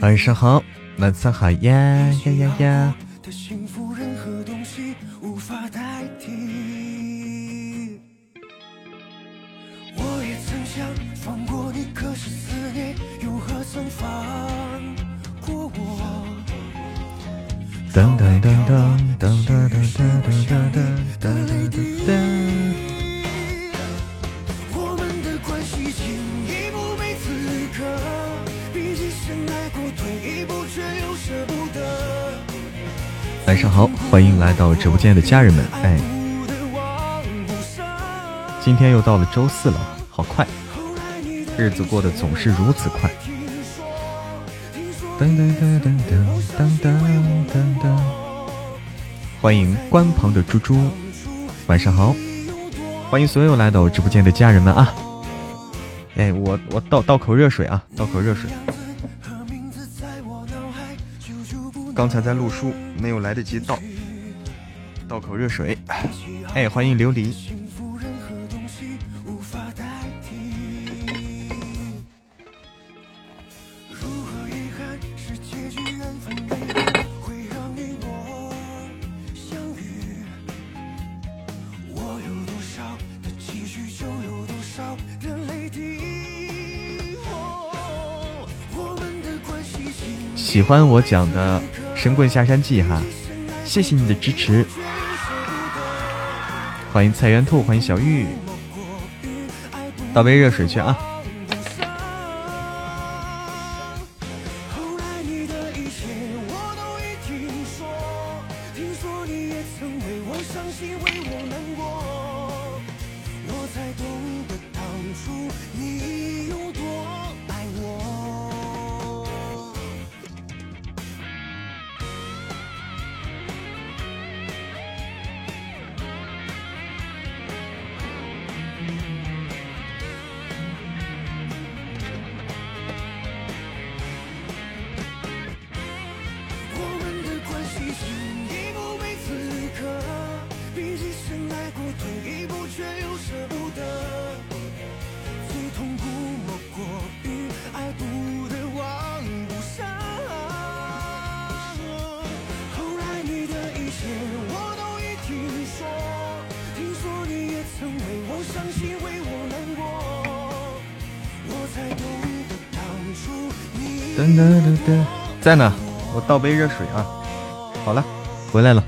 晚上好，晚上好呀呀呀呀！到直播间的家人们。哎，今天又到了周四了，好快，日子过得总是如此快。噔噔噔噔噔噔噔噔，欢迎关旁的猪猪，晚上好，欢迎所有来到直播间的家人们啊！哎，我我倒倒口热水啊，倒口热水。刚才在录书，没有来得及，倒口热水。哎，欢迎琉璃。喜欢我讲的。神棍下山记哈，谢谢你的支持，欢迎菜园兔，欢迎小玉，倒杯热水去啊。在呢，我倒杯热水啊。好了，回来了。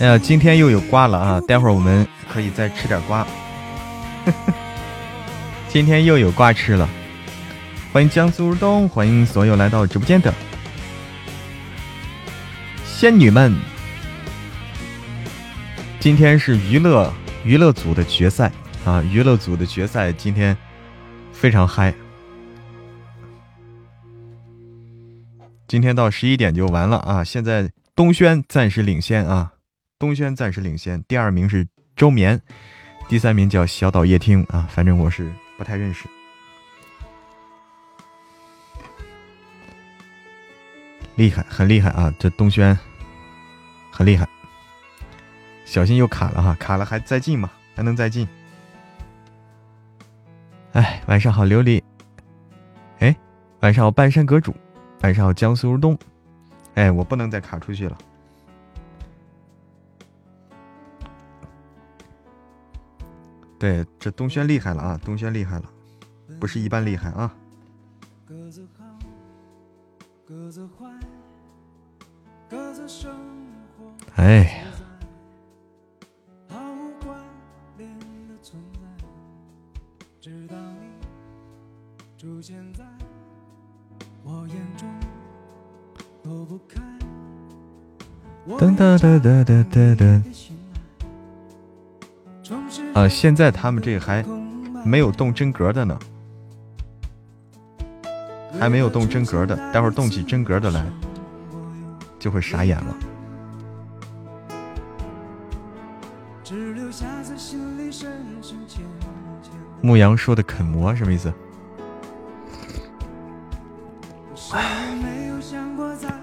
哎呀，今天又有瓜了啊！待会儿我们可以再吃点瓜。今天又有瓜吃了。欢迎江苏东，欢迎所有来到直播间的仙女们。今天是娱乐娱乐组的决赛啊！娱乐组的决赛今天非常嗨。今天到十一点就完了啊！现在东轩暂时领先啊，东轩暂时领先，第二名是周眠，第三名叫小岛夜听啊，反正我是不太认识。厉害，很厉害啊！这东轩很厉害，小心又卡了哈，卡了还再进吗？还能再进？哎，晚上好，琉璃。哎，晚上好，半山阁主。晚上好，江苏如东。哎，我不能再卡出去了。对，这东轩厉害了啊！东轩厉害了，不是一般厉害啊！哎噔噔噔噔噔噔噔！啊，现在他们这还没有动真格的呢，还没有动真格的，待会儿动起真格的来，就会傻眼了。牧羊说的啃馍什么意思？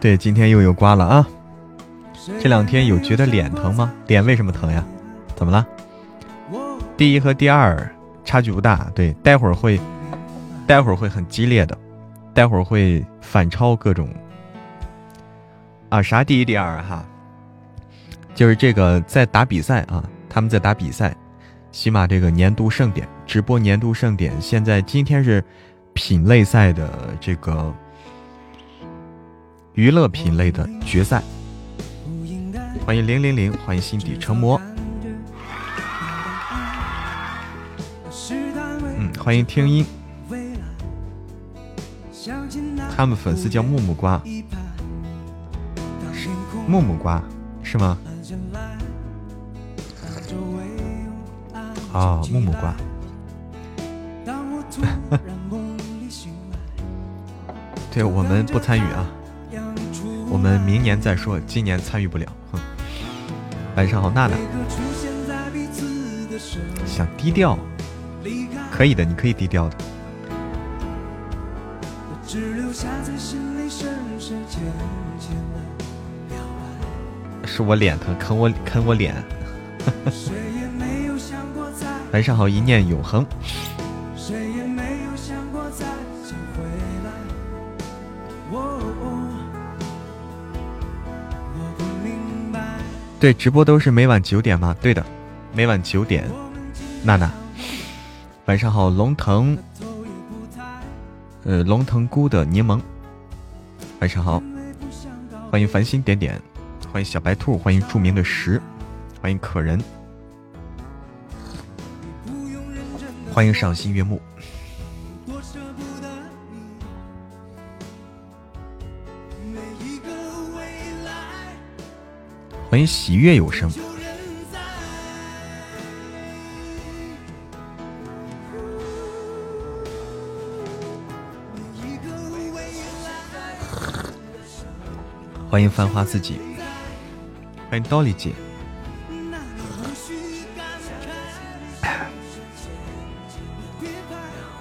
对，今天又有瓜了啊！这两天有觉得脸疼吗？脸为什么疼呀？怎么了？第一和第二差距不大，对，待会儿会，待会儿会很激烈的，待会儿会反超各种啊啥第一第二哈，就是这个在打比赛啊，他们在打比赛，起码这个年度盛典直播年度盛典，现在今天是品类赛的这个娱乐品类的决赛，欢迎零零零，欢迎心底成魔。嗯欢迎听音，他们粉丝叫木木瓜，木木瓜是吗？哦，木木瓜。对我们不参与啊，我们明年再说，今年参与不了。哼晚上好，娜娜。想低调。可以的，你可以低调的。是我脸疼，啃我啃我脸。晚上好，一念永恒。对，直播都是每晚九点吗？对的，每晚九点。娜娜。晚上好，龙腾，呃，龙腾菇的柠檬。晚上好，欢迎繁星点点，欢迎小白兔，欢迎著名的石，欢迎可人，欢迎赏心悦目，欢迎喜悦有声。欢迎繁花自己，欢迎刀里姐。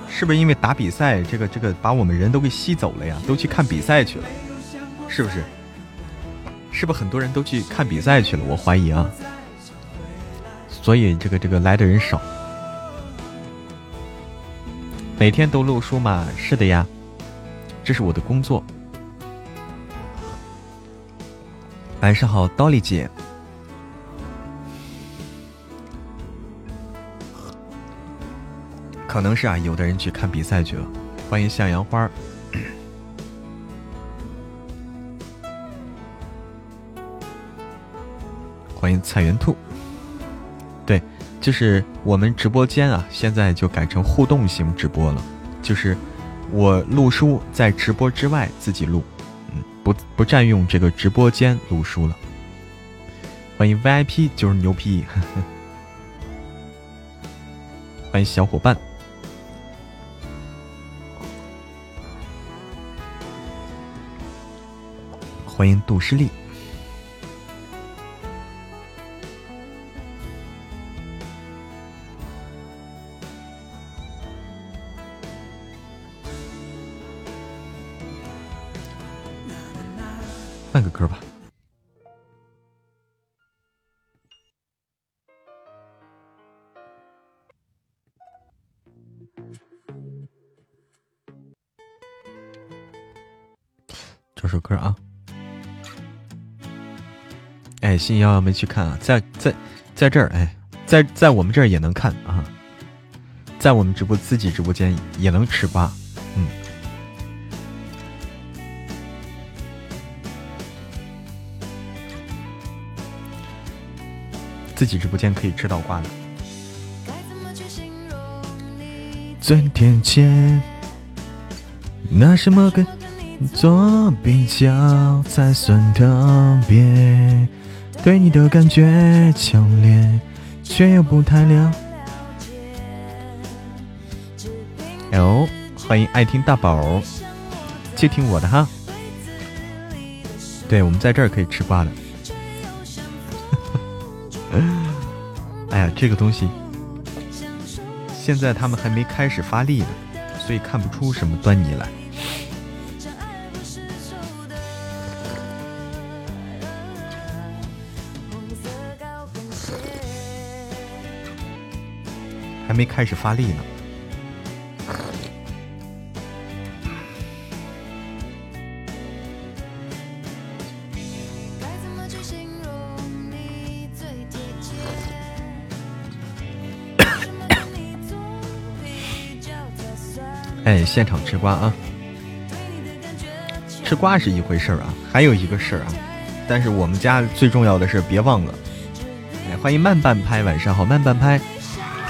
是不是因为打比赛，这个这个把我们人都给吸走了呀？都去看比赛去了，是不是？是不是很多人都去看比赛去了？我怀疑啊。所以这个这个来的人少。每天都录书嘛？是的呀，这是我的工作。晚上好，刀丽姐。可能是啊，有的人去看比赛去了。欢迎向阳花，欢迎菜园兔。对，就是我们直播间啊，现在就改成互动型直播了，就是我录书在直播之外自己录。嗯不不占用这个直播间录书了，欢迎 VIP 就是牛批，欢迎小伙伴，欢迎杜诗丽。哎，新瑶瑶没去看啊，在在在这儿，哎，在在我们这儿也能看啊，在我们直播自己直播间也能吃瓜。自己直播间可以吃到瓜的。最贴切，拿什么跟做比较才算特别？对你的感觉强烈，却又不太了解。哦，欢迎爱听大宝，就听我的哈。对，我们在这儿可以吃瓜的。哎呀，这个东西现在他们还没开始发力呢，所以看不出什么端倪来。还没开始发力呢。哎，现场吃瓜啊！吃瓜是一回事儿啊，还有一个事儿啊，但是我们家最重要的是别忘了。哎，欢迎慢半拍，晚上好，慢半拍。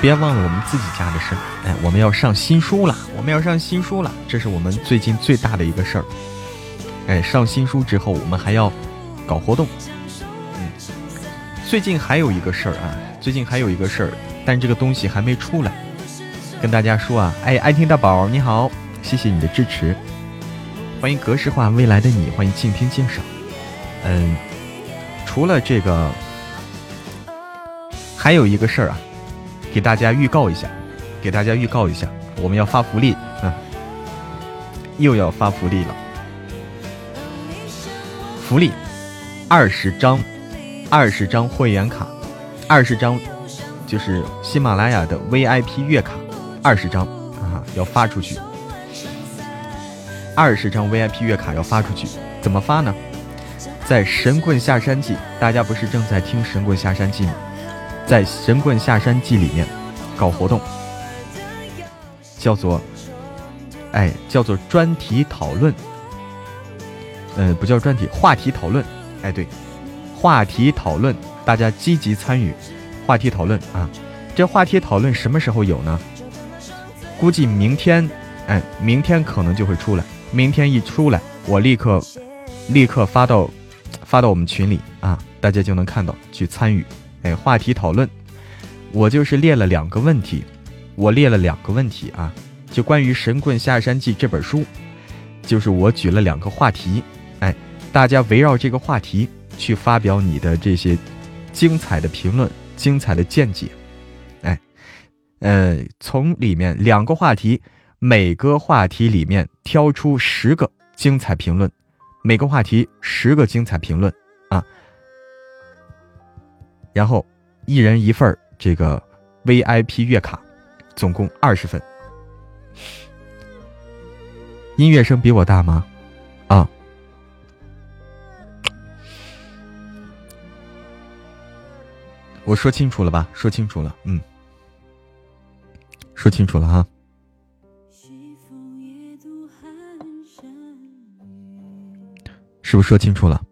别忘了我们自己家的事儿，哎，我们要上新书了，我们要上新书了，这是我们最近最大的一个事儿，哎，上新书之后，我们还要搞活动，嗯，最近还有一个事儿啊，最近还有一个事儿，但这个东西还没出来。跟大家说啊，哎，爱听大宝你好，谢谢你的支持，欢迎格式化未来的你，欢迎静听静赏。嗯，除了这个，还有一个事儿啊，给大家预告一下，给大家预告一下，我们要发福利啊，又要发福利了，福利二十张，二十张会员卡，二十张就是喜马拉雅的 VIP 月卡。二十张啊，要发出去。二十张 VIP 月卡要发出去，怎么发呢？在《神棍下山记》，大家不是正在听《神棍下山记》吗？在《神棍下山记》里面搞活动，叫做，哎，叫做专题讨论。嗯，不叫专题，话题讨论。哎，对，话题讨论，大家积极参与话题讨论啊。这话题讨论什么时候有呢？估计明天，哎，明天可能就会出来。明天一出来，我立刻，立刻发到，发到我们群里啊，大家就能看到去参与。哎，话题讨论，我就是列了两个问题，我列了两个问题啊，就关于《神棍下山记》这本书，就是我举了两个话题，哎，大家围绕这个话题去发表你的这些精彩的评论、精彩的见解。哎呃，从里面两个话题，每个话题里面挑出十个精彩评论，每个话题十个精彩评论啊，然后一人一份这个 VIP 月卡，总共二十份。音乐声比我大吗？啊，我说清楚了吧？说清楚了，嗯。说清楚了哈，是不是说清楚了？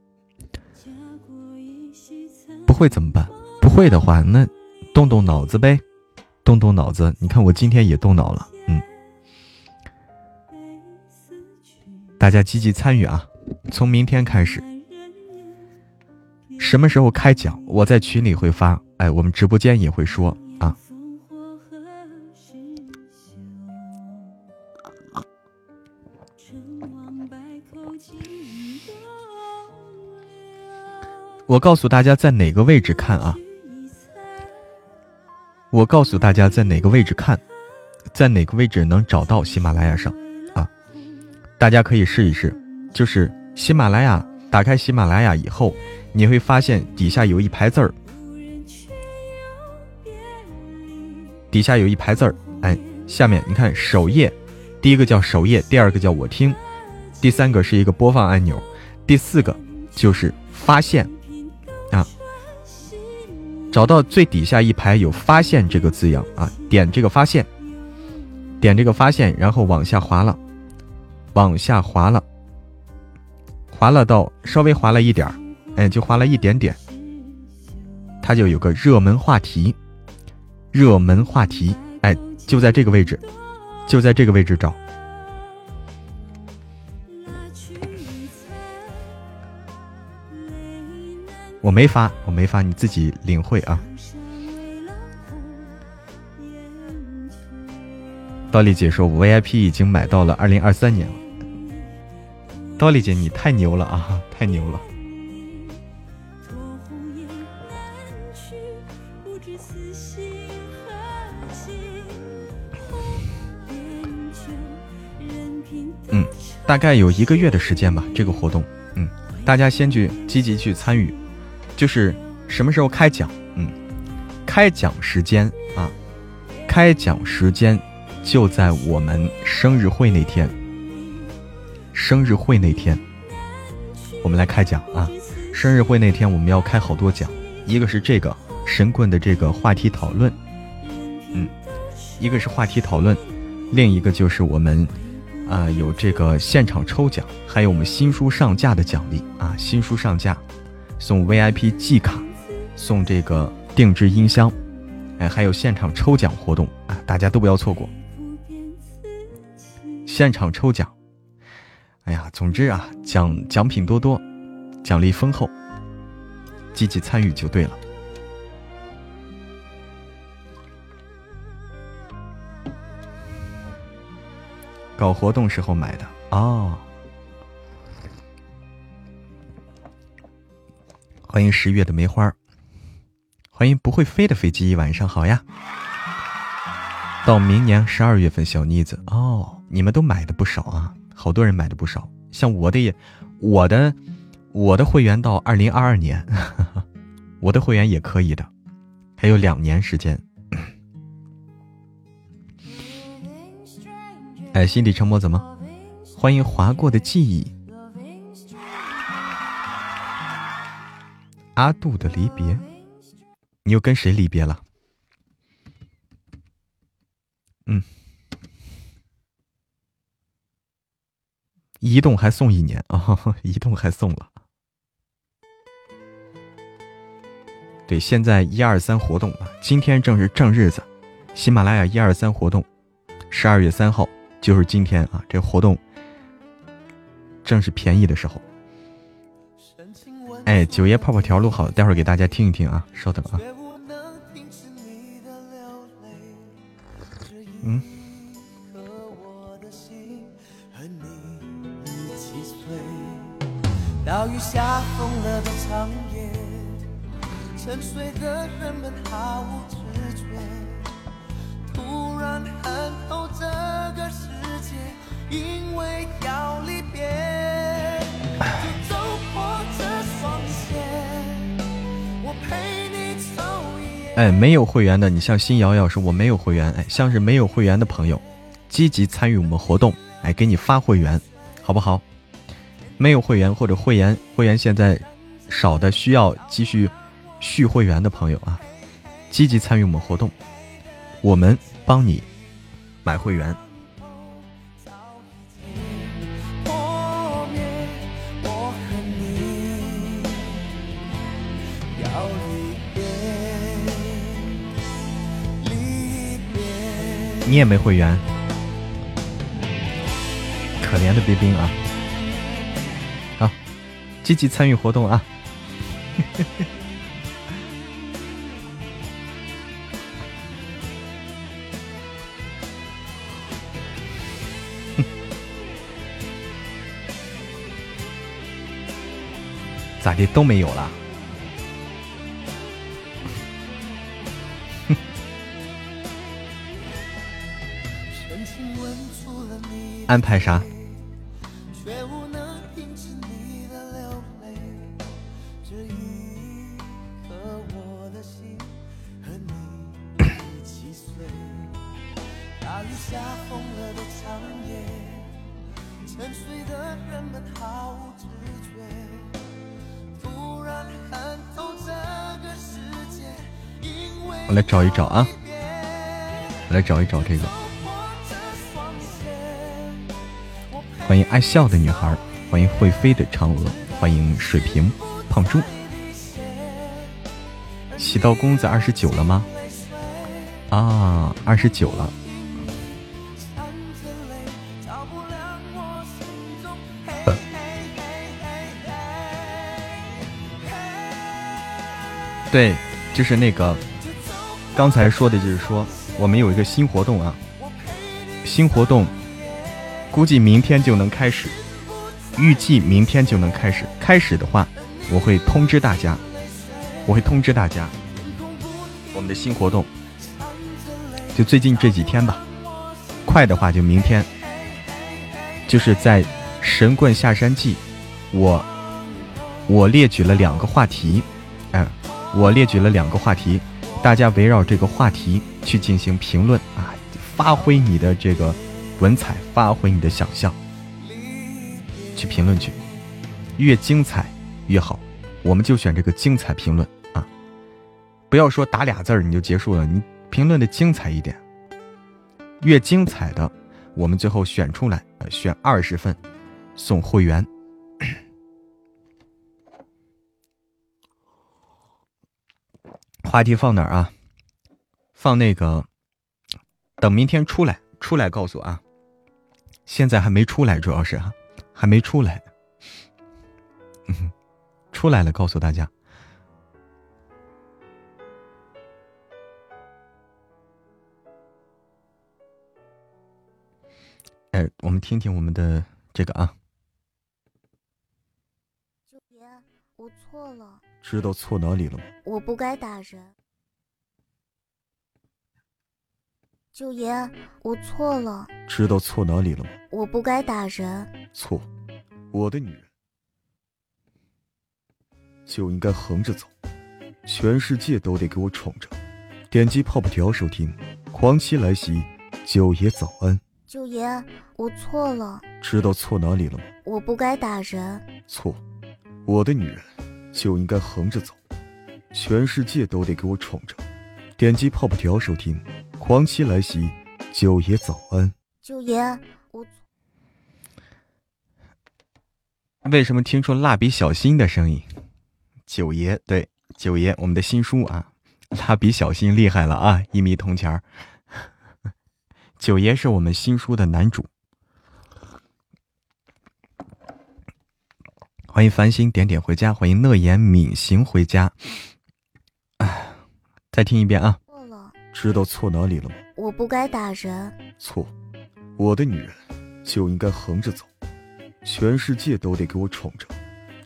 不会怎么办？不会的话，那动动脑子呗，动动脑子。你看我今天也动脑了，嗯。大家积极参与啊！从明天开始，什么时候开奖？我在群里会发，哎，我们直播间也会说啊。我告诉大家在哪个位置看啊？我告诉大家在哪个位置看，在哪个位置能找到喜马拉雅上啊？大家可以试一试，就是喜马拉雅，打开喜马拉雅以后，你会发现底下有一排字儿，底下有一排字儿，哎，下面你看首页，第一个叫首页，第二个叫我听，第三个是一个播放按钮，第四个就是发现。找到最底下一排有“发现”这个字样啊，点这个“发现”，点这个“发现”，然后往下滑了，往下滑了，滑了到稍微滑了一点儿，哎，就滑了一点点，它就有个热门话题，热门话题，哎，就在这个位置，就在这个位置找。我没发，我没发，你自己领会啊。刀丽姐说，VIP 已经买到了二零二三年了。刀丽姐，你太牛了啊，太牛了！嗯，大概有一个月的时间吧，这个活动，嗯，大家先去积极去参与。就是什么时候开奖？嗯，开奖时间啊，开奖时间就在我们生日会那天。生日会那天，我们来开奖啊！生日会那天我们要开好多奖，一个是这个神棍的这个话题讨论，嗯，一个是话题讨论，另一个就是我们啊有这个现场抽奖，还有我们新书上架的奖励啊，新书上架送 VIP 季卡，送这个定制音箱，哎，还有现场抽奖活动啊，大家都不要错过，现场抽奖。哎呀，总之啊，奖奖品多多，奖励丰厚，积极参与就对了。搞活动时候买的哦。欢迎十月的梅花，欢迎不会飞的飞机，晚上好呀。到明年十二月份，小妮子哦，你们都买的不少啊。好多人买的不少，像我的也，我的，我的会员到二零二二年，我的会员也可以的，还有两年时间。哎，心底沉默怎么？欢迎划过的记忆，阿杜的离别，你又跟谁离别了？嗯。移动还送一年啊！移动还送了。对，现在一二三活动啊，今天正是正日子，喜马拉雅一二三活动，十二月三号就是今天啊！这活动正是便宜的时候。哎，九爷泡泡条录好，待会儿给大家听一听啊！稍等啊。嗯。岛屿下疯了的长夜，沉睡的人们毫无知觉，突然看透这个世界，因为要离别，哎，没有会员的，你像新瑶瑶说我没有会员，哎，像是没有会员的朋友，积极参与我们活动，哎，给你发会员，好不好？没有会员或者会员会员现在少的需要继续续会员的朋友啊，积极参与我们活动，我们帮你买会员。你也没会员，可怜的冰冰啊！好积极参与活动啊！咋的都没有了？安排啥？我来找一找啊！我来找一找这个。欢迎爱笑的女孩，欢迎会飞的嫦娥，欢迎水瓶胖猪。喜到公子二十九了吗？啊，二十九了。对，就是那个。刚才说的就是说，我们有一个新活动啊，新活动估计明天就能开始，预计明天就能开始。开始的话，我会通知大家，我会通知大家，我们的新活动就最近这几天吧，快的话就明天，就是在《神棍下山记》，我我列举了两个话题，哎，我列举了两个话题。大家围绕这个话题去进行评论。啊，发挥你的这个文采，发挥你的想象，去评论去，越精彩越好。我们就选这个精彩评论啊！不要说打俩字儿你就结束了，你评论的精彩一点，越精彩的，我们最后选出来，选二十份送会员。话题放哪儿啊？放那个，等明天出来，出来告诉啊。现在还没出来，主要是啊，还没出来。嗯，出来了，告诉大家。哎，我们听听我们的这个啊。九爷，我错了。知道错哪里了吗？我不该打人。九爷，我错了。知道错哪里了吗？我不该打人。错，我的女人就应该横着走，全世界都得给我宠着。点击泡泡条收听，狂妻来袭，九爷早安。九爷，我错了。知道错哪里了吗？我不该打人。错，我的女人就应该横着走，全世界都得给我宠着。点击泡泡条收听，狂妻来袭，九爷早安。九爷，我为什么听出蜡笔小新的声音？九爷，对，九爷，我们的新书啊，蜡笔小新厉害了啊，一米铜钱儿。九爷是我们新书的男主。欢迎繁星点点回家，欢迎乐言敏行回家。再听一遍啊！知道错哪里了吗？我不该打人。错，我的女人就应该横着走，全世界都得给我宠着。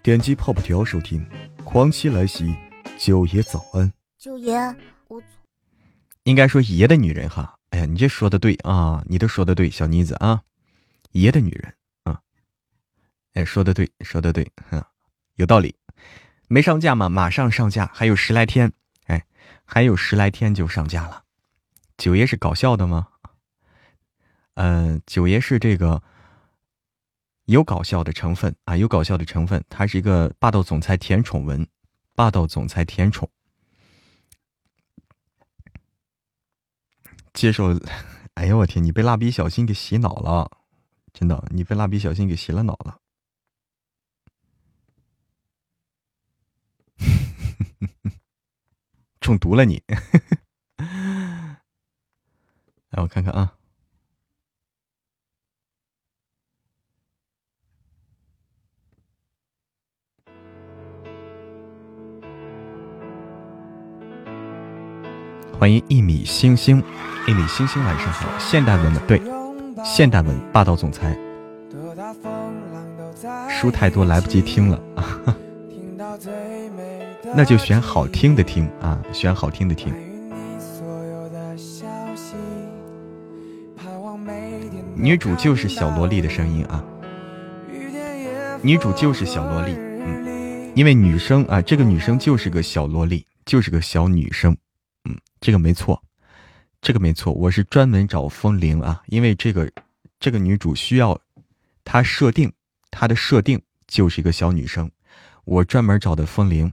点击泡泡条收听，狂妻来袭，九爷早安。九爷，我应该说爷的女人哈。哎呀，你这说的对啊，你都说的对，小妮子啊，爷的女人啊。哎，说的对，说的对，哼，有道理。没上架吗？马上上架，还有十来天。还有十来天就上架了。九爷是搞笑的吗？嗯，九爷是这个有搞笑的成分啊，有搞笑的成分。他是一个霸道总裁甜宠文，霸道总裁甜宠。接受，哎呀，我天，你被蜡笔小新给洗脑了，真的，你被蜡笔小新给洗了脑了。中毒了你！来，我看看啊。欢迎一米星星，一米星星晚上好。现代文的对，现代文霸道总裁。书太多来不及听了啊。那就选好听的听啊，选好听的听。女主就是小萝莉的声音啊，女主就是小萝莉，嗯，因为女生啊，这个女生就是个小萝莉，就是个小女生，嗯，这个没错，这个没错，我是专门找风铃啊，因为这个这个女主需要她设定，她的设定就是一个小女生，我专门找的风铃。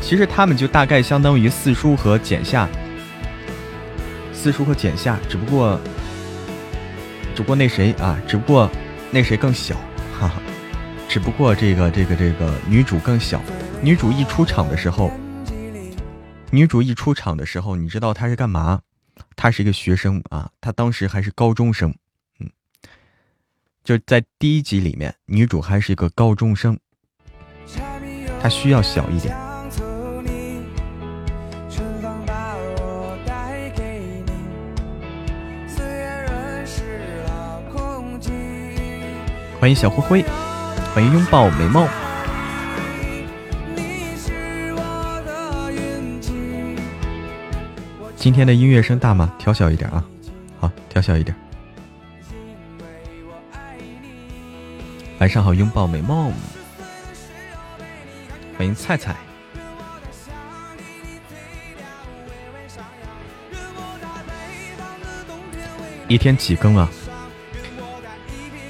其实他们就大概相当于四叔和简夏，四叔和简夏，只不过，只不过那谁啊，只不过那谁更小，哈哈，只不过这个这个这个女主更小，女主一出场的时候，女主一出场的时候，你知道她是干嘛？她是一个学生啊，她当时还是高中生，嗯，就在第一集里面，女主还是一个高中生，她需要小一点。欢迎小灰灰，欢迎拥抱美梦。今天的音乐声大吗？调小一点啊，好，调小一点。晚上好，拥抱美梦，欢迎菜菜。一天几更啊？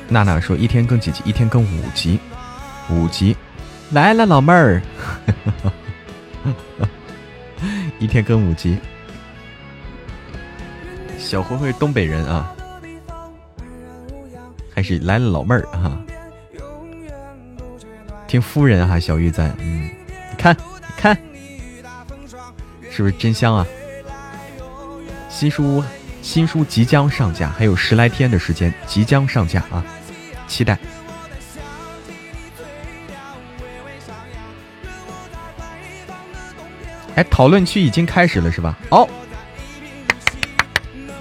娜娜说一天更几集？一天更五集，五集。来了，老妹儿。一天更五集。小灰灰东北人啊，还是来了老妹儿啊？听夫人哈，小玉在，嗯，看，看，是不是真香啊？新书，新书即将上架，还有十来天的时间，即将上架啊，期待。哎，讨论区已经开始了是吧？哦，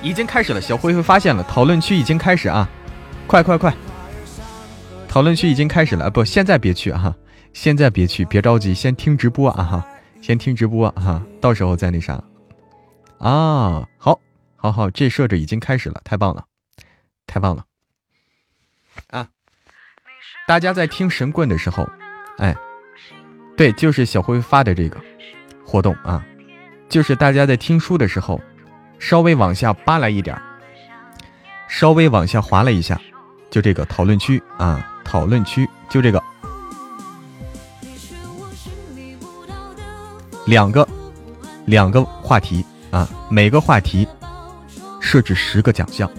已经开始了，小灰灰发现了，讨论区已经开始啊，快快快！讨论区已经开始了，不，现在别去啊！现在别去，别着急，先听直播啊哈，先听直播哈，到时候再那啥。啊，好，好，好，这设置已经开始了，太棒了，太棒了！啊，大家在听神棍的时候，哎，对，就是小辉发的这个活动啊，就是大家在听书的时候，稍微往下扒拉一点，稍微往下滑了一下，就这个讨论区啊。讨论区就这个，两个，两个话题啊，每个话题设置十个奖项。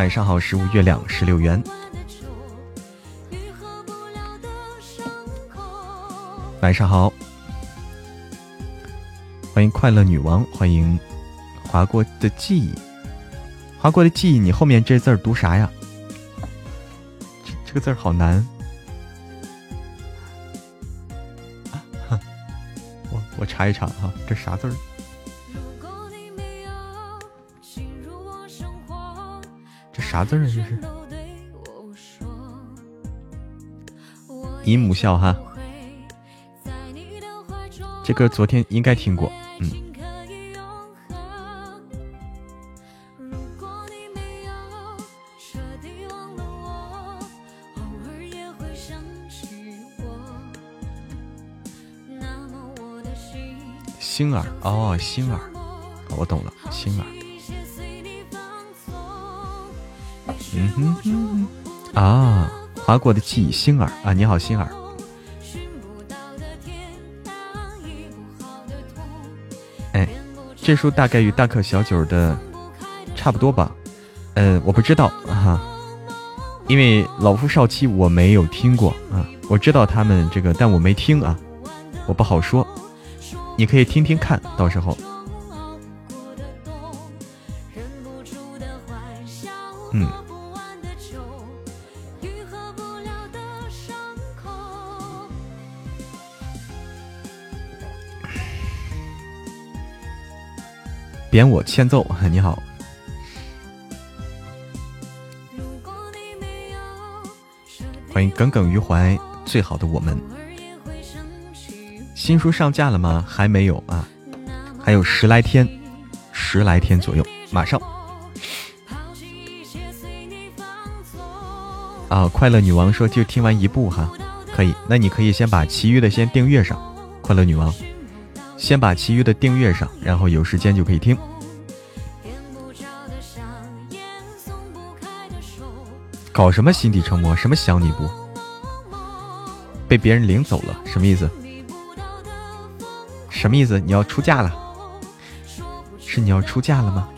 晚上好，十五月亮十六元。晚上好，欢迎快乐女王，欢迎划过的记忆，划过的记忆，你后面这字儿读啥呀？这个字儿好难，我我查一查哈，这啥字儿？这啥字儿啊？这是姨母笑哈，这歌昨天应该听过，嗯。星儿哦，星儿，我懂了，星儿。嗯哼哼，啊，划过的记忆，星儿。啊，你好，星儿。哎，这书大概与大可小九的差不多吧？嗯，我不知道哈，因为老夫少妻我没有听过啊，我知道他们这个，但我没听啊，我不好说。你可以听听看，到时候，嗯，贬我欠揍，你好，欢迎耿耿于怀，最好的我们。新书上架了吗？还没有啊，还有十来天，十来天左右，马上。啊，快乐女王说就听完一部哈，可以，那你可以先把其余的先订阅上。快乐女王，先把其余的订阅上，然后有时间就可以听。搞什么心底成魔？什么想你不？被别人领走了？什么意思？什么意思？你要出嫁了？是你要出嫁了吗？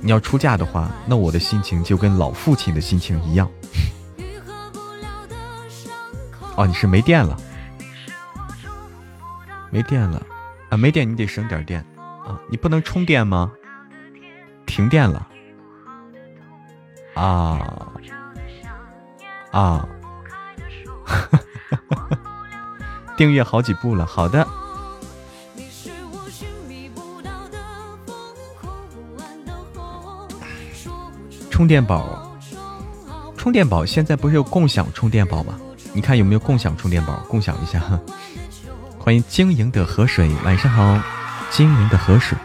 你要出嫁的话，那我的心情就跟老父亲的心情一样。哦，你是没电了？没电了啊？没电你得省点电啊！你不能充电吗？停电了？啊啊！订阅好几部了，好的。充电宝，充电宝现在不是有共享充电宝吗？你看有没有共享充电宝？共享一下，欢迎晶莹的河水，晚上好，晶莹的河水，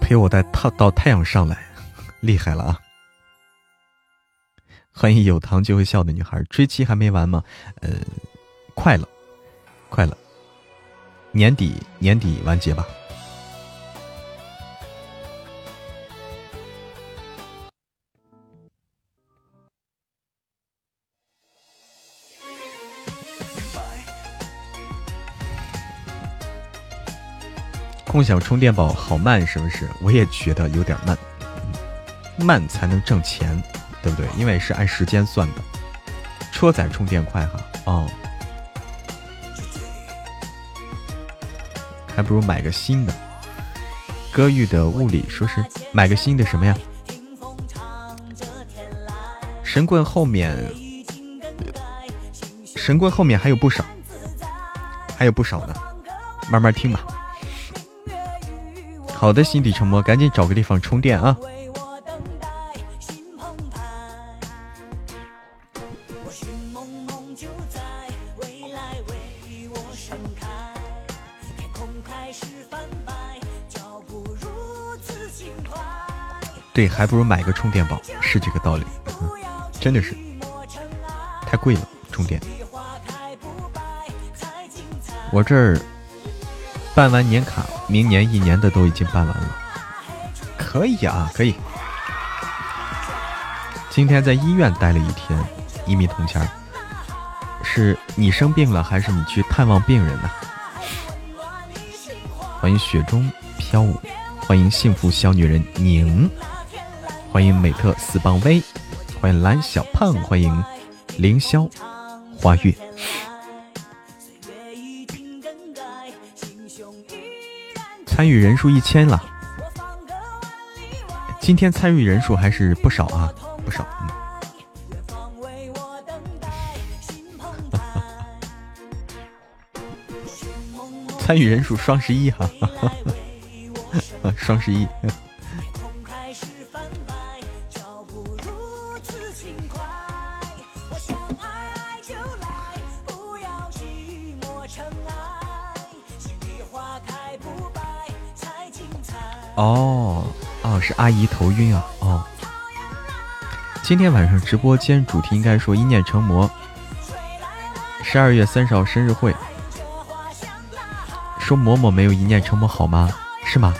陪我带太到太阳上来，厉害了啊！欢迎有糖就会笑的女孩，追妻还没完吗？呃，快了，快了，年底年底完结吧。共享充电宝好慢，是不是？我也觉得有点慢，慢才能挣钱，对不对？因为是按时间算的。车载充电快哈，哦，还不如买个新的。歌玉的物理说是买个新的什么呀？神棍后面，神棍后面还有不少，还有不少呢，慢慢听吧。好的，心底沉默，赶紧找个地方充电啊！对，还不如买个充电宝，是这个道理，真的是太贵了，充电。我这儿。办完年卡，明年一年的都已经办完了，可以啊，可以。今天在医院待了一天，一米铜钱是你生病了，还是你去探望病人呢？欢迎雪中飘舞，欢迎幸福小女人宁，欢迎美特斯邦威，欢迎蓝小胖，欢迎凌霄花月。参与人数一千了，今天参与人数还是不少啊，不少。参与人数双十一哈，双十一。姨头晕啊！哦，今天晚上直播间主题应该说一念成魔。十二月三十号生日会，说嬷嬷没有一念成魔好吗？是吗？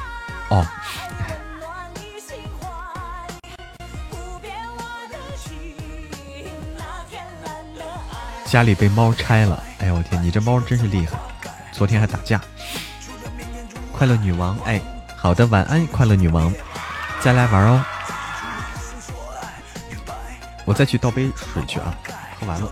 哦，家里被猫拆了。哎呦我天，你这猫真是厉害，昨天还打架。快乐女王，哎。好的，晚安，快乐女王，再来玩哦。我再去倒杯水去啊，喝完了。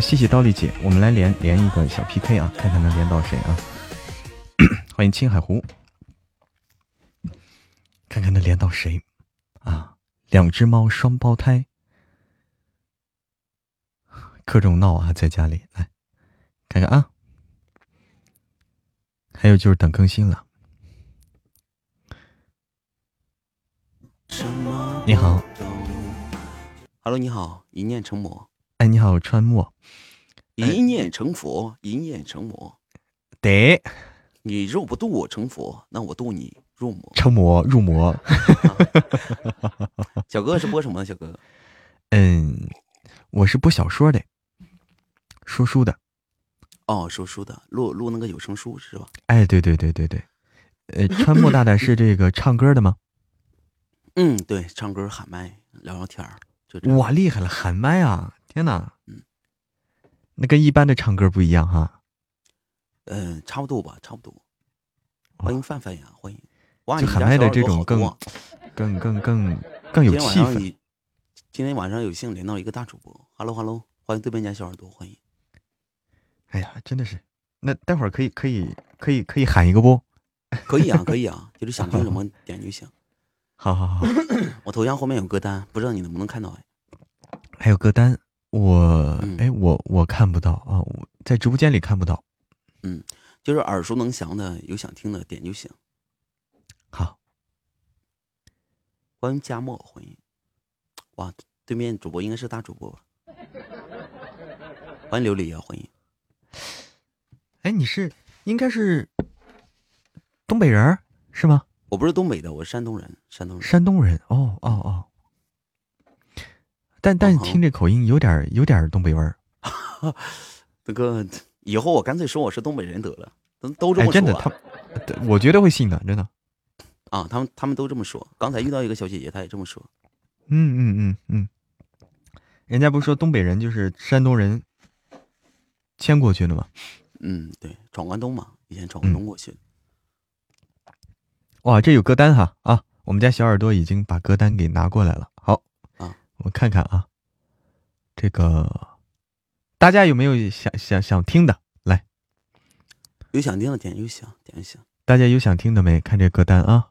谢谢刀丽姐，我们来连连一个小 PK 啊，看看能连到谁啊？欢迎青海湖，看看能连到谁啊？两只猫双胞胎，各种闹啊，在家里来看看啊。还有就是等更新了。你好，Hello，你好，一念成魔。哎，你好，川墨。一念成佛，一念成魔。得，你若不渡我成佛，那我渡你入魔。成魔入魔。小哥是播什么？小哥？嗯，我是播小说的，说书的。哦，说书的，录录那个有声书是吧？哎，对对对对对。呃，川木大大是这个唱歌的吗？嗯，对，唱歌喊麦聊聊天儿，就哇，厉害了，喊麦啊！天哪，那跟一般的唱歌不一样哈。嗯，差不多吧，差不多。欢迎范范呀，欢迎。哇，就喊麦的这种更更更更更有气氛。今天晚上有幸连到一个大主播，Hello Hello，欢迎对面家小耳朵，欢迎。哎呀，真的是，那待会儿可以可以可以可以喊一个不？可以啊，可以啊，就是想听什么点就行。好好好，我头像后面有歌单，不知道你能不能看到哎？还有歌单，我哎我我看不到啊，我在直播间里看不到。嗯，就是耳熟能详的，有想听的点就行。好，欢迎佳墨，欢迎。哇，对面主播应该是大主播吧？欢迎琉璃啊，欢迎。哎，你是应该是东北人是吗？我不是东北的，我是山东人，山东人。山东人，哦哦哦。但但听这口音有点有点东北味儿。那个以后我干脆说我是东北人得了，都都这么说。真的，他我绝对会信的，真的。啊，他们他们都这么说。刚才遇到一个小姐姐，她也这么说。嗯嗯嗯嗯。人家不是说东北人就是山东人迁过去的吗？嗯，对，闯关东嘛，以前闯关东过去。哇，这有歌单哈啊！我们家小耳朵已经把歌单给拿过来了。我看看啊，这个大家有没有想想想听的？来，有想听的点就行，点就行。大家有想听的没？看这歌单啊。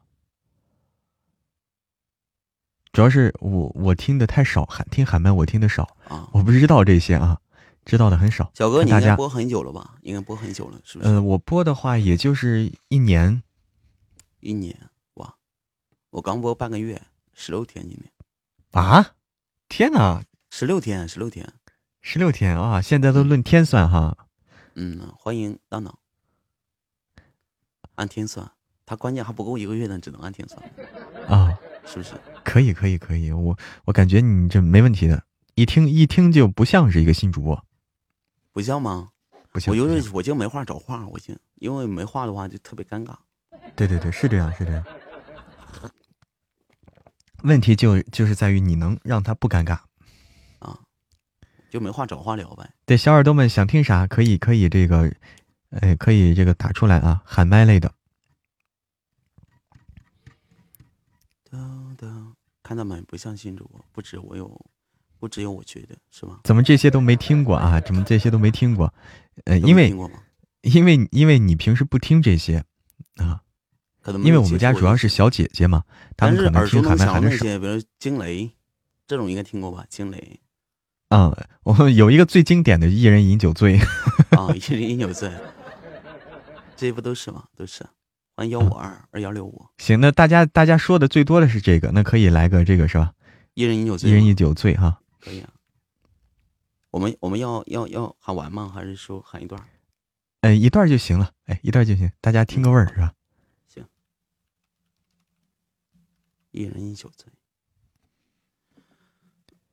主要是我我听的太少，喊听喊麦我听的少啊，我不知道这些啊，知道的很少。小哥，你应该播很久了吧？应该播很久了，是不是？呃，我播的话也就是一年。一年哇！我刚播半个月，十六天今天。啊！天哪！十六天，十六天，十六天啊！现在都论天算哈。嗯，欢迎当当。按天算，他关键还不够一个月呢，只能按天算。啊，是不是？可以，可以，可以。我我感觉你这没问题的，一听一听就不像是一个新主播。不像吗？不像。我就是我就没话找话，我就因为没话的话就特别尴尬。对对对，是这样，是这样。问题就就是在于你能让他不尴尬，啊，就没话找话聊呗。对，小耳朵们想听啥，可以可以这个，哎，可以这个打出来啊，喊麦类的。看到没？不像新主播，不止我有，不只有我觉得是吗？怎么这些都没听过啊？怎么这些都没听过？呃，因为因为因为你平时不听这些啊。因为我们家主要是小姐姐嘛，他们可能听喊麦喊的少。比如惊雷，这种应该听过吧？惊雷，嗯，我们有一个最经典的“一人饮酒醉”。啊，一人饮酒醉，这不都是吗？都是。欢迎幺五二二幺六五。行，那大家大家说的最多的是这个，那可以来个这个是吧？一人饮酒醉。一人饮酒醉哈。可以啊。我们我们要要要喊完吗？还是说喊一段？哎，一段就行了。哎，一段就行，大家听个味儿是吧？一人饮酒醉，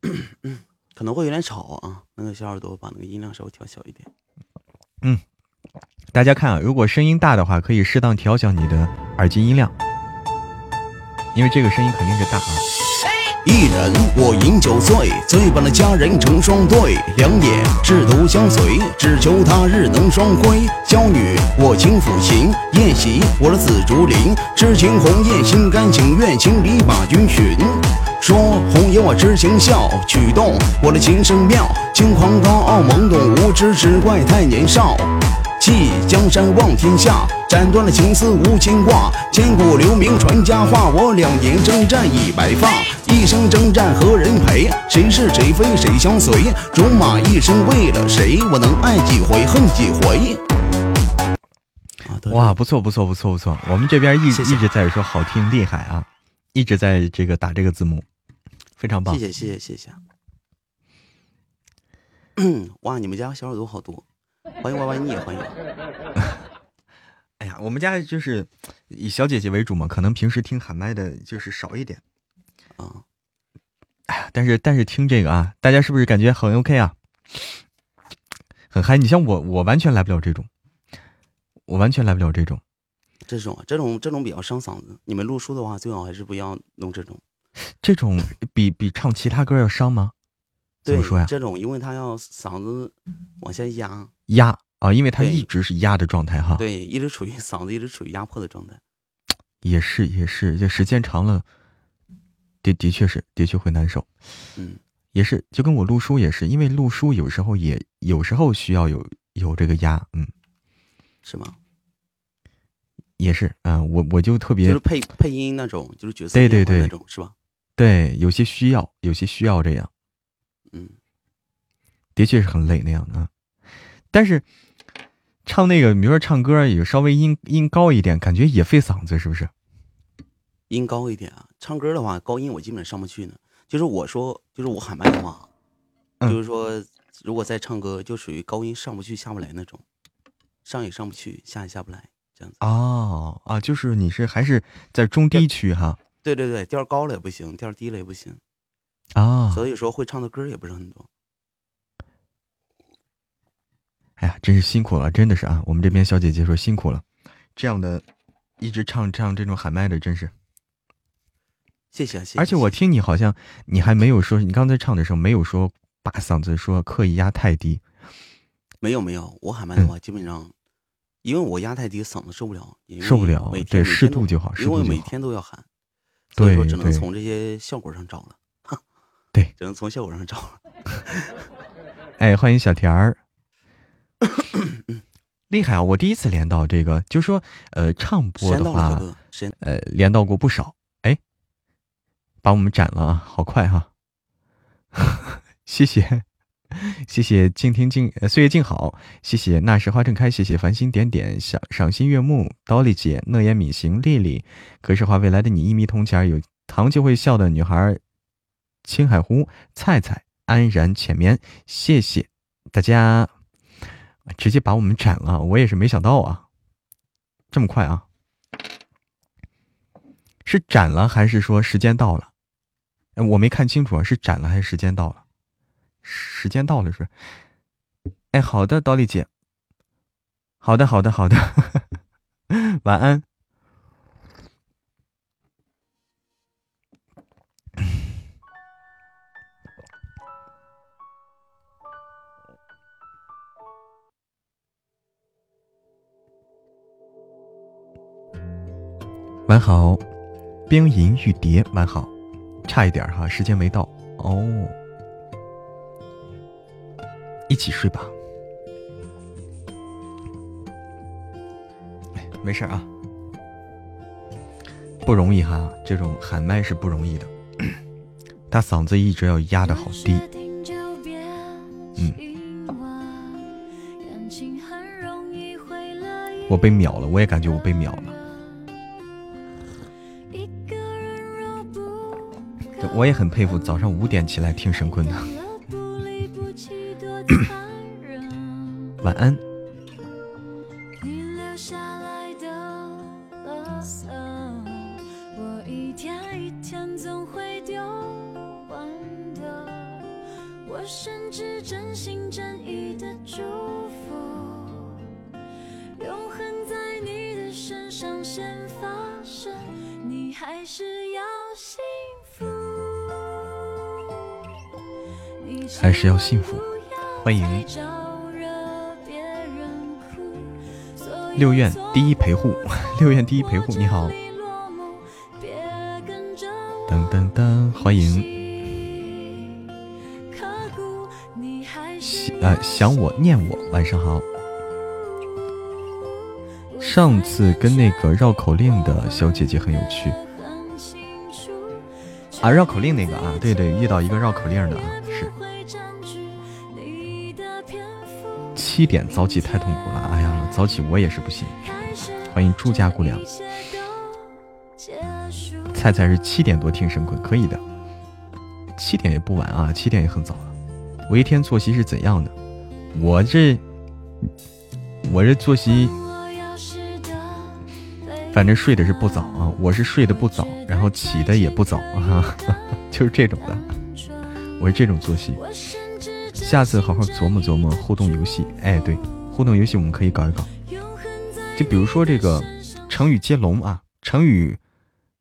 可能会有点吵啊。那个小耳朵把那个音量稍微调小一点。嗯，大家看啊，如果声音大的话，可以适当调小你的耳机音量，因为这个声音肯定是大啊。一人我饮酒醉，醉把那佳人成双对，两眼志同相随，只求他日能双归。娇女我轻抚琴，宴席我的紫竹林，痴情红颜心甘情愿，千里把君寻。说红颜我痴情笑，曲动我的琴声妙，轻狂高傲懵懂无知，只怪太年少。弃江山望天下，斩断了情丝无牵挂，千古留名传佳话。我两年征战已白发，一生征战何人陪？谁是谁非谁相随？戎马一生为了谁？我能爱几回恨几回？哇，不错不错不错不错，我们这边一一直在说好听厉害啊，一直在这个打这个字幕，非常棒。谢谢谢谢谢谢。哇，你们家小耳朵好多。欢迎 Y Y 你欢迎。哎呀，我们家就是以小姐姐为主嘛，可能平时听喊麦的就是少一点啊。哎呀，但是但是听这个啊，大家是不是感觉很 OK 啊？很嗨。你像我，我完全来不了这种，我完全来不了这种。这种这种这种比较伤嗓子。你们录书的话，最好还是不要弄这种。这种比比唱其他歌要伤吗？怎么说呀？这种，因为他要嗓子往下压压啊，因为他一直是压的状态哈。对，一直处于嗓子一直处于压迫的状态。也是也是，这时间长了，的的确是的确会难受。嗯，也是，就跟我录书也是，因为录书有时候也有时候需要有有这个压，嗯，是吗？也是啊，我我就特别就是配配音那种，就是角色对对对那种是吧？对，有些需要，有些需要这样。嗯，的确是很累那样的，但是唱那个，比如说唱歌，有稍微音音高一点，感觉也费嗓子，是不是？音高一点啊，唱歌的话，高音我基本上不去呢。就是我说，就是我喊麦的话，就是说，如果在唱歌，就属于高音上不去下不来那种，上也上不去，下也下不来，这样子。哦啊，就是你是还是在中低区哈？对对对，调高了也不行，调低了也不行。啊，所以说会唱的歌也不是很多。哎呀，真是辛苦了，真的是啊！我们这边小姐姐说辛苦了，这样的一直唱唱这种喊麦的，真是。谢谢谢谢。而且我听你好像你还没有说，你刚才唱的时候没有说把嗓子说刻意压太低。没有没有，我喊麦的话基本上，因为我压太低嗓子受不了，受不了。对，适度就好，因为每天都要喊，所以说只能从这些效果上找了。对，只能从效果上找了。哎，欢迎小田儿，厉害啊！我第一次连到这个，就说呃，唱播的话，呃，连到过不少。哎，把我们斩了啊，好快哈！谢谢，谢谢静听静岁月静好，谢谢那时花正开，谢谢繁星点点，赏赏心悦目，刀丽姐，乐言敏行，丽丽，格式化未来的你一迷铜钱，有糖就会笑的女孩。青海湖菜菜安然浅眠，谢谢大家，直接把我们斩了，我也是没想到啊，这么快啊，是斩了还是说时间到了？我没看清楚啊，是斩了还是时间到了？时间到了是？哎，好的，刀丽姐，好的，好的，好的，晚安。晚好，冰银玉蝶，蛮好，差一点哈，时间没到。哦，一起睡吧，没事啊，不容易哈，这种喊麦是不容易的，他嗓子一直要压的好低，嗯，我被秒了，我也感觉我被秒了。我也很佩服早上五点起来听神棍的。晚安。还是要幸福，欢迎六院第一陪护，六院第一陪护，你好，噔噔噔，欢迎，呃，想我念我，晚上好。上次跟那个绕口令的小姐姐很有趣。啊，绕口令那个啊，对对，遇到一个绕口令的啊，七点早起太痛苦了，哎呀，早起我也是不行。欢迎朱家姑娘，菜菜是七点多听神棍，可以的。七点也不晚啊，七点也很早了。我一天作息是怎样的？我这，我这作息，反正睡的是不早啊。我是睡得不早，然后起的也不早啊，就是这种的。我是这种作息。下次好好琢磨琢磨互动游戏，哎，对，互动游戏我们可以搞一搞。就比如说这个成语接龙啊，成语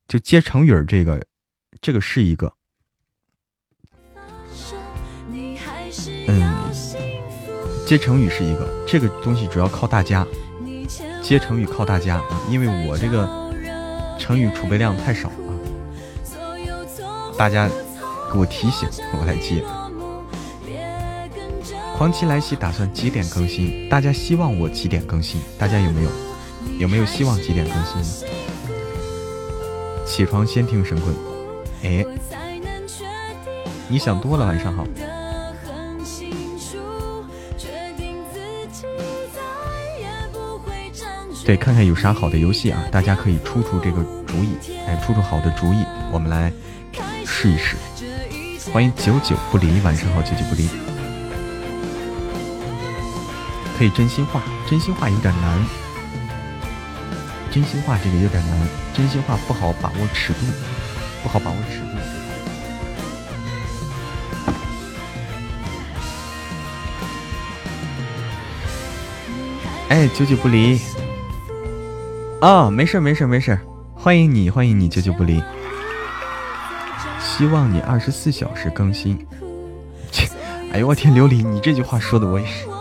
就接成语儿，这个这个是一个。嗯，接成语是一个，这个东西主要靠大家。接成语靠大家啊，因为我这个成语储备量太少啊，大家给我提醒，我来接。狂期来袭，打算几点更新？大家希望我几点更新？大家有没有有没有希望几点更新呢？起床先听神棍，哎，你想多了，晚上好。对，看看有啥好的游戏啊？大家可以出出这个主意，哎，出出好的主意，我们来试一试。欢迎久久不离，晚上好，久久不离。可以真心话，真心话有点难。真心话这个有点难，真心话不好把握尺度，不好把握尺度。哎，久久不离。啊，没事没事没事，欢迎你欢迎你，久久不离。希望你二十四小时更新。切，哎呦我天，琉璃，你这句话说的我也是。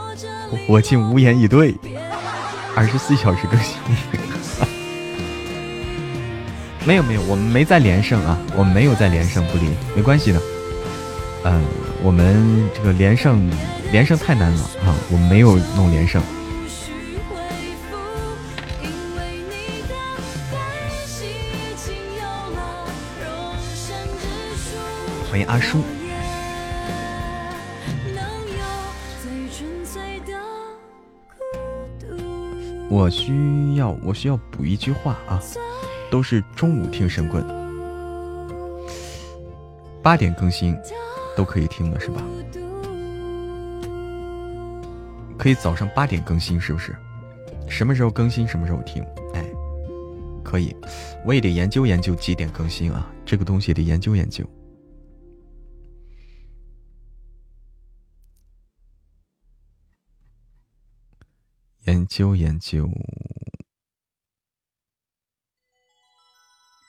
我竟无言以对。二十四小时更新，没有没有，我们没在连胜啊，我们没有在连胜不离，没关系的。嗯，我们这个连胜连胜太难了啊，我们没有弄连胜。欢迎阿叔。我需要，我需要补一句话啊，都是中午听神棍，八点更新都可以听的是吧？可以早上八点更新是不是？什么时候更新什么时候听？哎，可以，我也得研究研究几点更新啊，这个东西得研究研究。研究研究，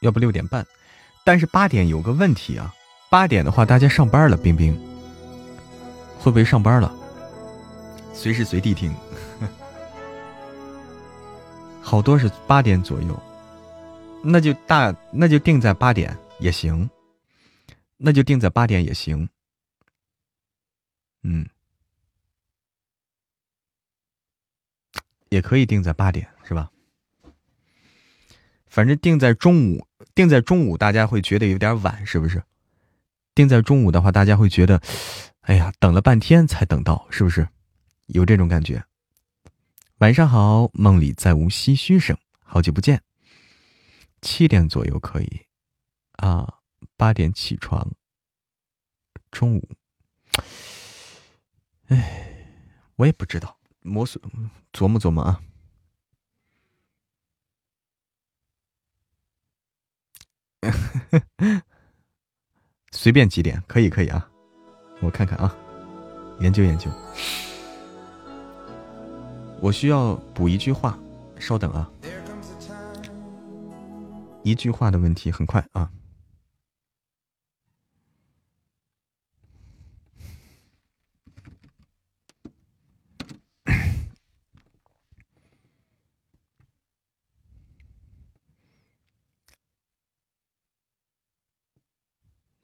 要不六点半？但是八点有个问题啊，八点的话大家上班了，冰冰会不会上班了？随时随地听，好多是八点左右，那就大那就定在八点也行，那就定在八点也行，嗯。也可以定在八点，是吧？反正定在中午，定在中午，大家会觉得有点晚，是不是？定在中午的话，大家会觉得，哎呀，等了半天才等到，是不是？有这种感觉。晚上好，梦里再无唏嘘声，好久不见。七点左右可以啊，八点起床，中午，哎，我也不知道。摸索琢磨琢磨啊，随便几点可以可以啊，我看看啊，研究研究。我需要补一句话，稍等啊，一句话的问题，很快啊。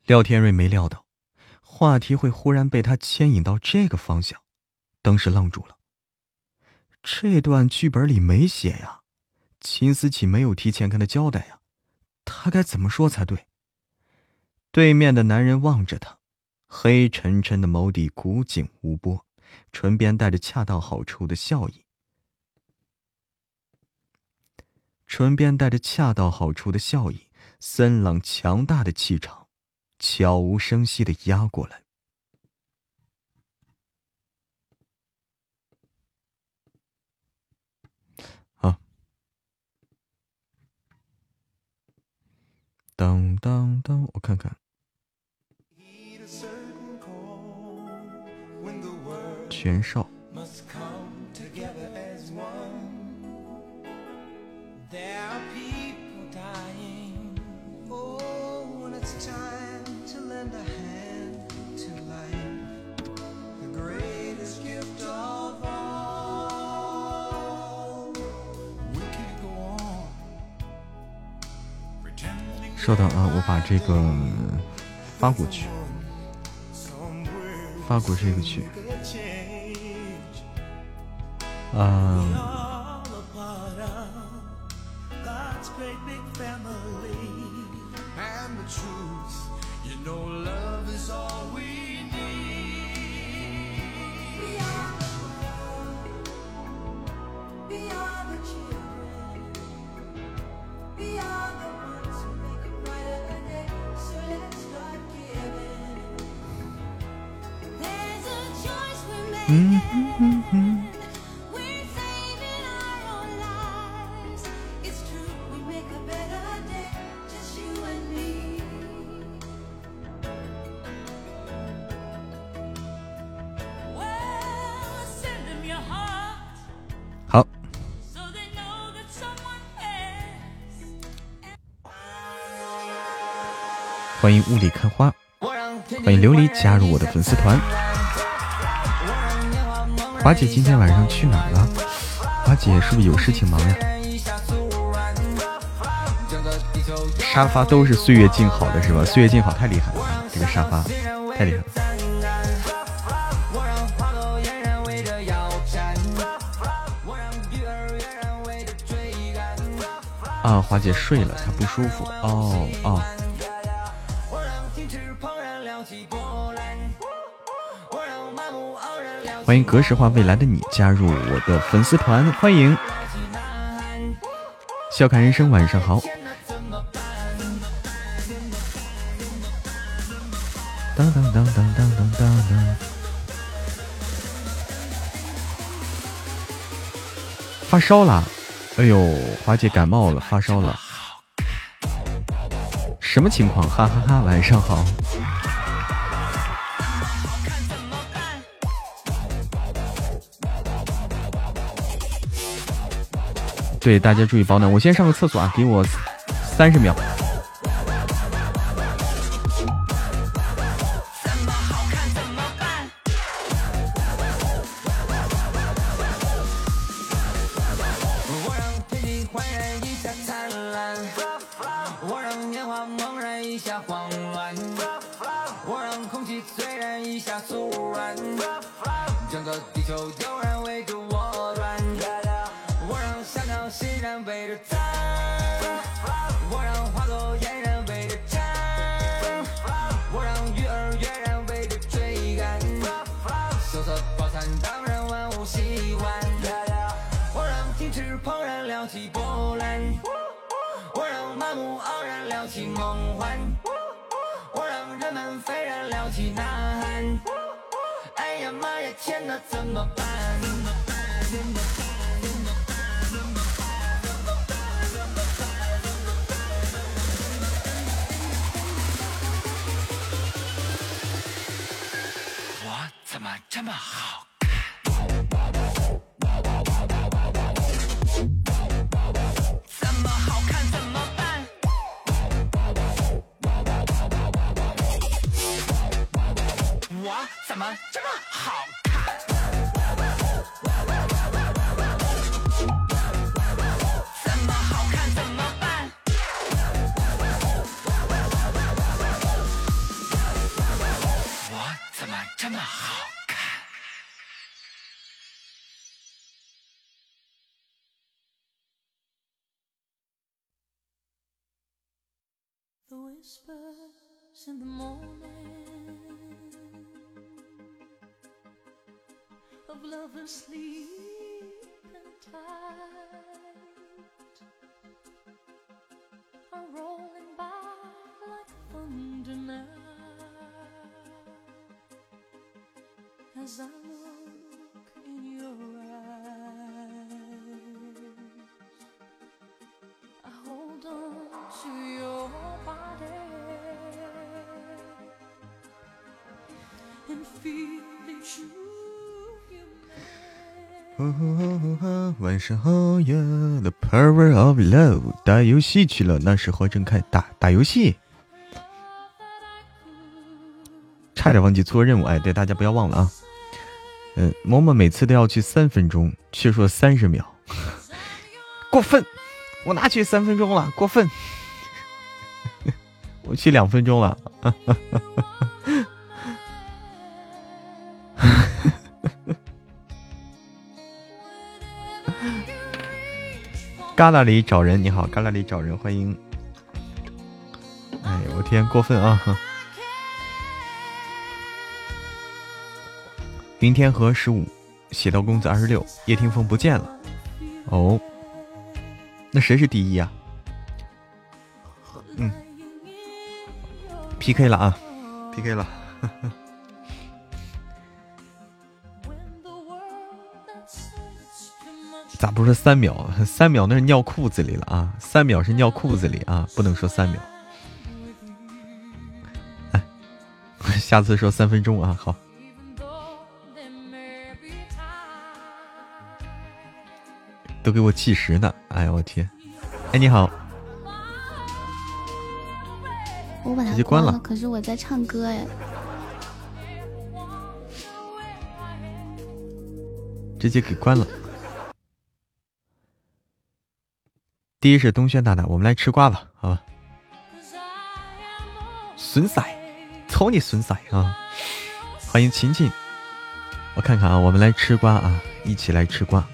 廖天瑞没料到，话题会忽然被他牵引到这个方向，当时愣住了。这段剧本里没写呀，秦思琪没有提前跟他交代呀，他该怎么说才对？对面的男人望着他，黑沉沉的眸底古井无波，唇边带着恰到好处的笑意，唇边带着恰到好处的笑意，森冷强大的气场。悄无声息的压过来，啊！当当当，我看看，全少。稍等啊，我把这个发过去，发过这个去。嗯。欢迎雾里看花，欢迎琉璃加入我的粉丝团。华姐今天晚上去哪儿了？华姐是不是有事情忙呀？沙发都是岁月静好的是吧？岁月静好太厉害了，这个沙发太厉害了。啊，华姐睡了，她不舒服。哦哦。欢迎格式化未来的你加入我的粉丝团，欢迎笑看人生，晚上好。当当当当当当当。发烧了，哎呦，花姐感冒了，发烧了，什么情况？哈哈哈，晚上好。对，大家注意保暖。我先上个厕所啊，给我三十秒。are rolling by like thunder now. As I look in your eyes, I hold on to your body and feel that you. 晚上好呀，的 power of love，打游戏去了。那时候正开打打游戏，差点忘记做任务。哎，对，大家不要忘了啊。嗯，嬷嬷每次都要去三分钟，却说三十秒，过分。我哪去三分钟了？过分。我去两分钟了。旮旯里找人，你好，旮旯里找人，欢迎。哎，我天，过分啊！云天河十五，写到公子二十六，叶听风不见了。哦，那谁是第一啊？嗯，PK 了啊，PK 了。咋不说三秒？三秒那是尿裤子里了啊！三秒是尿裤子里啊，不能说三秒。哎，下次说三分钟啊！好，都给我计时呢！哎呀，我天！哎，你好，我把它关了，可是我在唱歌哎。直接给关了。第一是东轩大大，我们来吃瓜吧，好吧？损色，操你损色啊！欢迎琴琴，我看看啊，我们来吃瓜啊，一起来吃瓜。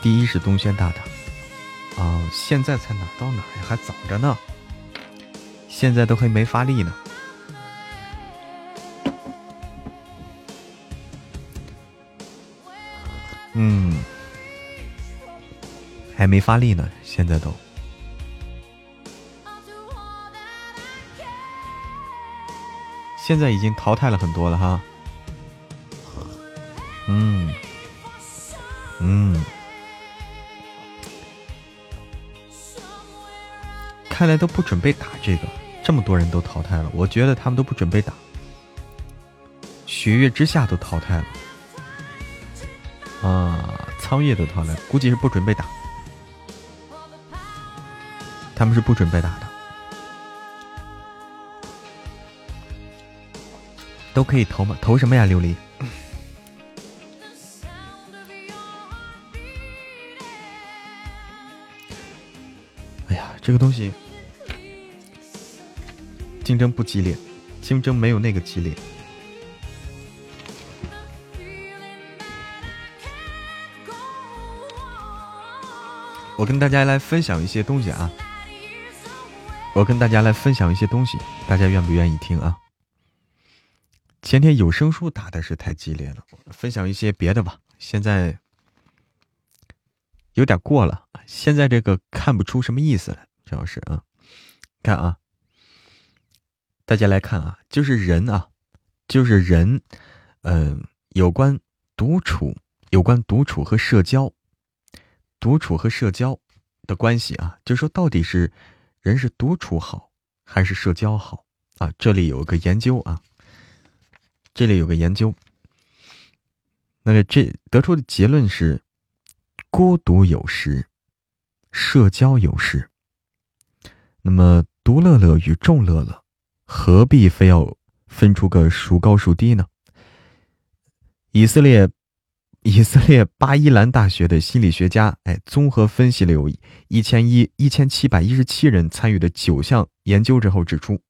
第一是东轩大大，啊，现在才哪到哪呀？还早着呢，现在都还没发力呢。嗯。还没发力呢，现在都，现在已经淘汰了很多了哈。嗯，嗯，看来都不准备打这个，这么多人都淘汰了，我觉得他们都不准备打。雪月之下都淘汰了，啊，苍月都淘汰，估计是不准备打。他们是不准备打的，都可以投吗？投什么呀，琉璃？哎呀，这个东西竞争不激烈，竞争没有那个激烈。我跟大家来分享一些东西啊。我跟大家来分享一些东西，大家愿不愿意听啊？前天有声书打的是太激烈了，分享一些别的吧。现在有点过了，现在这个看不出什么意思来，主要是啊，看啊，大家来看啊，就是人啊，就是人，嗯，有关独处，有关独处和社交，独处和社交的关系啊，就说到底是。人是独处好还是社交好啊？这里有个研究啊，这里有个研究，那这得出的结论是：孤独有时，社交有时。那么独乐乐与众乐乐，何必非要分出个孰高孰低呢？以色列。以色列巴伊兰大学的心理学家，哎，综合分析了有一千一一千七百一十七人参与的九项研究之后指出，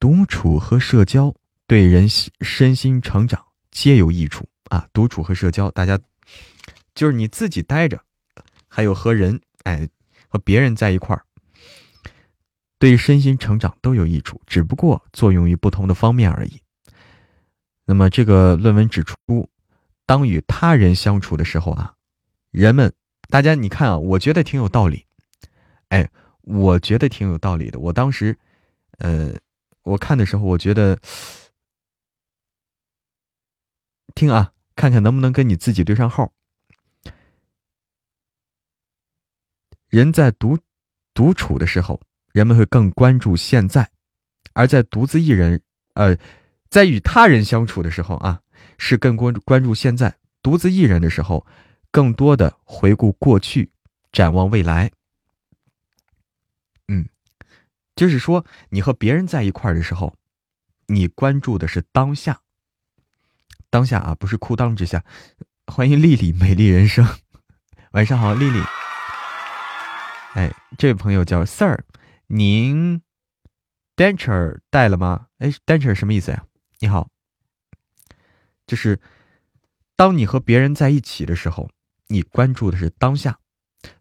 独处和社交对人身心成长皆有益处啊！独处和社交，大家就是你自己待着，还有和人，哎，和别人在一块儿，对身心成长都有益处，只不过作用于不同的方面而已。那么这个论文指出。当与他人相处的时候啊，人们，大家你看啊，我觉得挺有道理，哎，我觉得挺有道理的。我当时，呃，我看的时候，我觉得，听啊，看看能不能跟你自己对上号。人在独独处的时候，人们会更关注现在；而在独自一人，呃，在与他人相处的时候啊。是更关关注现在，独自一人的时候，更多的回顾过去，展望未来。嗯，就是说，你和别人在一块儿的时候，你关注的是当下。当下啊，不是裤裆之下。欢迎丽丽，美丽人生，晚上好，丽丽。哎，这位朋友叫 Sir，您，dancer 带了吗？哎，dancer 什么意思呀？你好，就是当你和别人在一起的时候，你关注的是当下；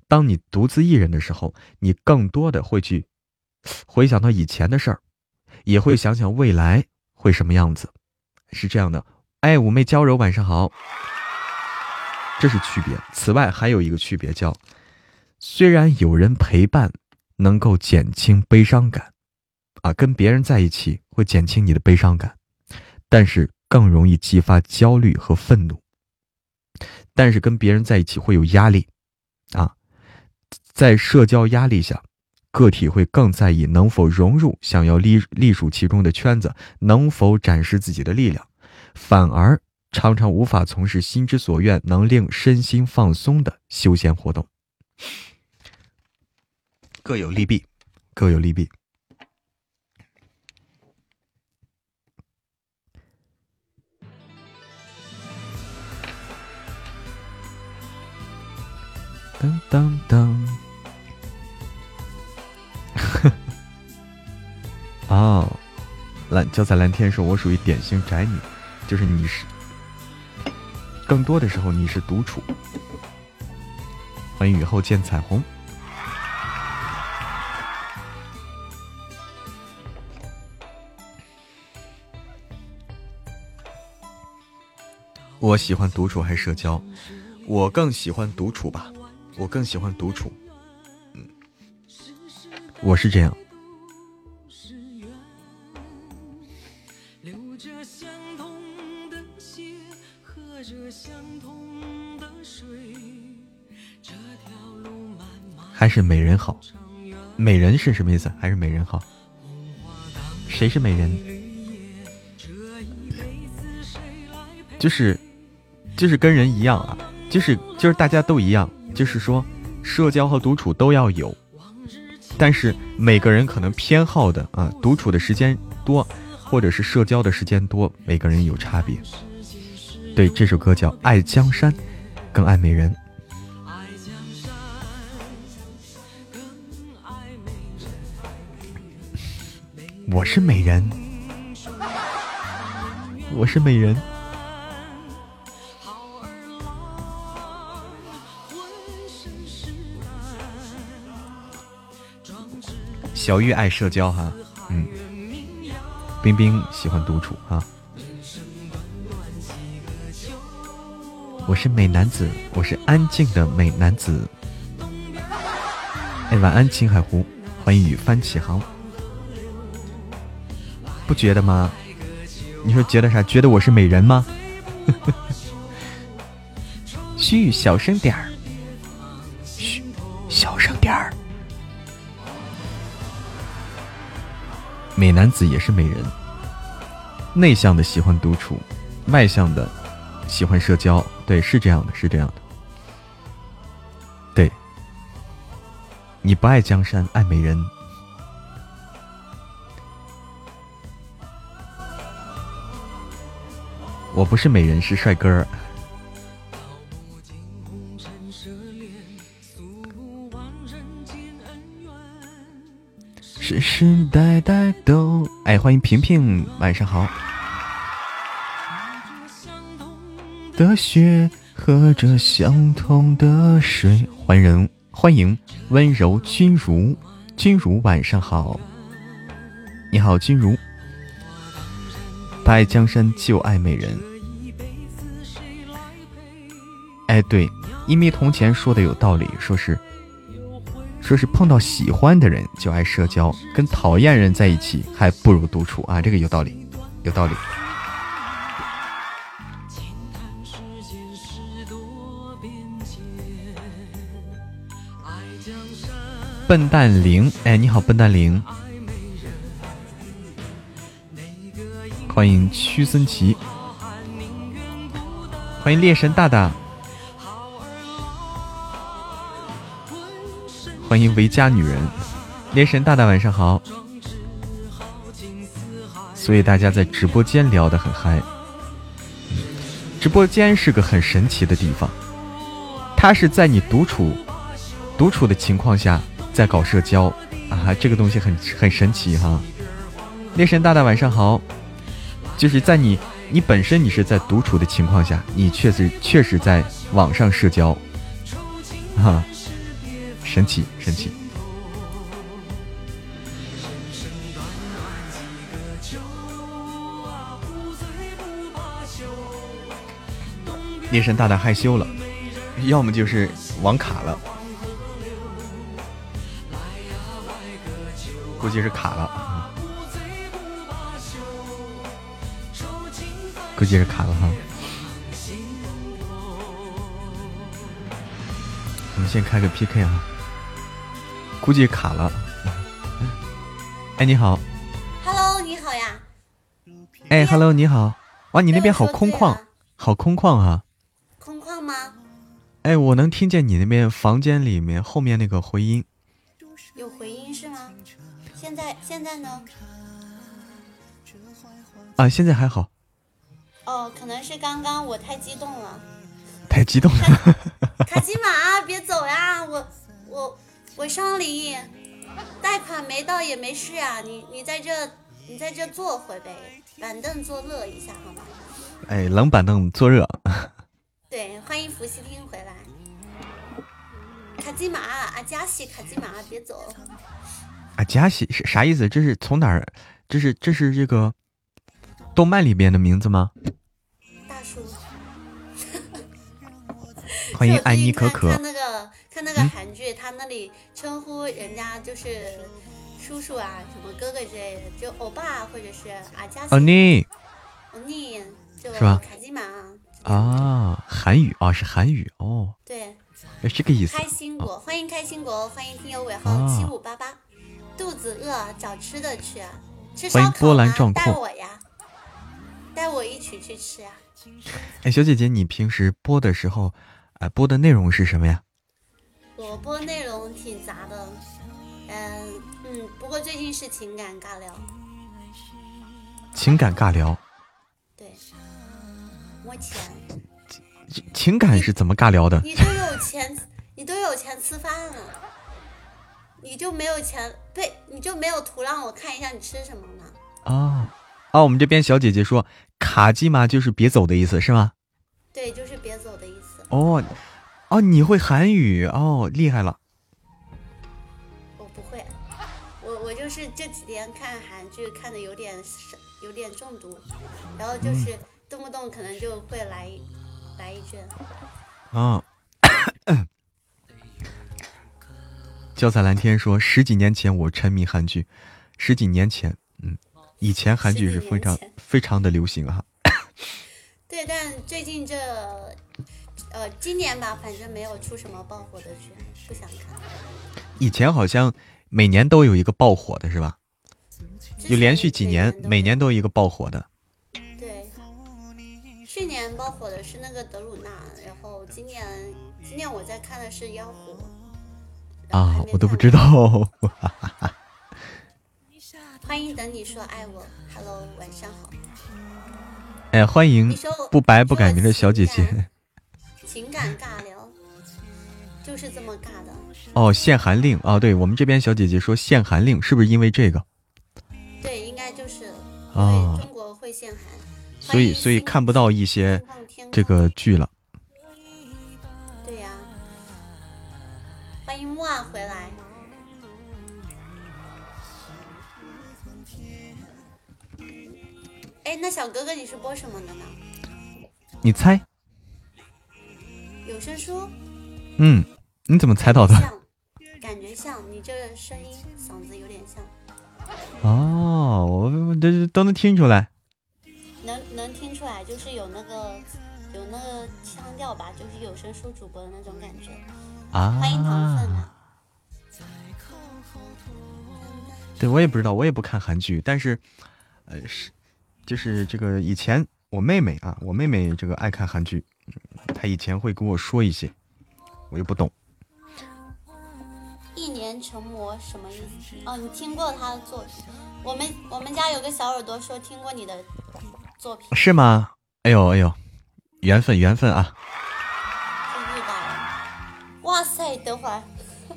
当你独自一人的时候，你更多的会去回想到以前的事儿，也会想想未来会什么样子，是这样的。哎，妩媚娇柔，晚上好。这是区别。此外，还有一个区别叫，虽然有人陪伴能够减轻悲伤感，啊，跟别人在一起会减轻你的悲伤感，但是更容易激发焦虑和愤怒。但是跟别人在一起会有压力，啊，在社交压力下，个体会更在意能否融入想要隶隶属其中的圈子，能否展示自己的力量，反而。常常无法从事心之所愿、能令身心放松的休闲活动，各有利弊，各有利弊。噔噔噔！哦，蓝就在蓝天说：“我属于典型宅女，就是你是。”更多的时候你是独处。欢迎雨后见彩虹。我喜欢独处还是社交？我更喜欢独处吧，我更喜欢独处。嗯，我是这样。还是美人好，美人是什么意思？还是美人好？谁是美人？就是，就是跟人一样啊，就是就是大家都一样，就是说社交和独处都要有，但是每个人可能偏好的啊，独处的时间多，或者是社交的时间多，每个人有差别。对，这首歌叫《爱江山》，更爱美人。我是美人，我是美人。小玉爱社交哈，嗯，冰冰喜欢独处哈。我是美男子，我是安静的美男子。哎，晚安青海湖，欢迎雨帆起航。不觉得吗？你说觉得啥？觉得我是美人吗？嘘，小声点儿。美男子也是美人，内向的喜欢独处，外向的喜欢社交。对，是这样的，是这样的。对，你不爱江山，爱美人。我不是美人，是帅哥。世世代代都哎，欢迎平平，晚上好。的血喝着相同的水，欢迎欢迎温柔君如，君如晚上好。你好，君如。不爱江山就爱美人。哎，对，一米铜钱说的有道理，说是，说是碰到喜欢的人就爱社交，跟讨厌人在一起还不如独处啊，这个有道理，有道理。笨蛋零，哎，你好，笨蛋零。欢迎屈森奇，欢迎猎神大大，欢迎维家女人，猎神大大晚上好。所以大家在直播间聊得很嗨，直播间是个很神奇的地方，它是在你独处、独处的情况下在搞社交。啊，这个东西很很神奇哈。猎神大大晚上好，就是在你你本身你是在独处的情况下，你确实确实在网上社交，哈，神奇神奇。猎神大大害羞了，要么就是网卡了，估计是卡了，估计是卡了哈。我们先开个 PK 啊，估计卡了。哎，你好。Hello，你好呀。哎，Hello，你好。哇，你那边好空旷，好空旷啊。空旷吗哎，我能听见你那边房间里面后面那个回音，有回音是吗？现在现在呢？啊，现在还好。哦，可能是刚刚我太激动了。太激动了。卡基玛，别走呀！我我我上林，贷款没到也没事啊。你你在这你在这坐会呗，板凳坐热一下好吗？哎，冷板凳坐热。对，欢迎伏羲听回来。卡基玛，阿加西，卡基玛，别走。阿加西是啥意思？这是从哪儿？这是这是这个动漫里边的名字吗？大叔。欢迎 安妮可可。看那个看那个韩剧，他那里称呼人家就是叔叔啊，什么哥哥之类的，就欧巴或者是阿加西。欧尼。欧尼，是吧？卡基玛。啊，韩语啊，是韩语哦。对，是这个意思。开心果，欢迎开心果，欢迎听友尾号七五八八。肚子饿，找吃的去，吃烧烤吗？带我呀，带我一起去吃呀。哎，小姐姐，你平时播的时候，哎，播的内容是什么呀？我播内容挺杂的，嗯嗯，不过最近是情感尬聊。情感尬聊。对。摸钱，情感是怎么尬聊的？你都有钱，你都有钱吃饭了，你就没有钱？对，你就没有图让我看一下你吃什么吗？啊啊！我们这边小姐姐说卡机嘛就是别走的意思是吗？对，就是别走的意思。哦哦，你会韩语哦，厉害了。我不会，我我就是这几天看韩剧看的有点有点中毒，然后就是。动不动可能就会来来一句啊！教材蓝天说：十几年前我沉迷韩剧，十几年前，嗯，以前韩剧是非常非常的流行哈。对，但最近这呃今年吧，反正没有出什么爆火的剧，不想看。以前好像每年都有一个爆火的是吧？有连续几年，每年都有一个爆火的。对去年爆火的是那个德鲁纳，然后今年今年我在看的是妖狐啊，我都不知道。欢迎等你说爱我，Hello，晚上好。哎，欢迎不白不改名的小姐姐。情感尬聊就是这么尬的。哦，限韩令啊，对我们这边小姐姐说限韩令，是不是因为这个？对，应该就是啊，中国会限韩。所以，所以看不到一些这个剧了。对呀，欢迎木耳回来。哎，那小哥哥，你是播什么的呢？你猜。有声书。嗯，你怎么猜到的？感觉像，你这声音嗓子有点像。哦，我这都能听出来。能能听出来，就是有那个有那个腔调吧，就是有声书主播的那种感觉啊。欢迎唐粉啊！对我也不知道，我也不看韩剧，但是呃是就是这个以前我妹妹啊，我妹妹这个爱看韩剧，她以前会跟我说一些，我又不懂。一年成魔什么意思？哦，你听过他的作品？我们我们家有个小耳朵说听过你的。作品是吗？哎呦哎呦，缘分缘分啊！哇塞，等会儿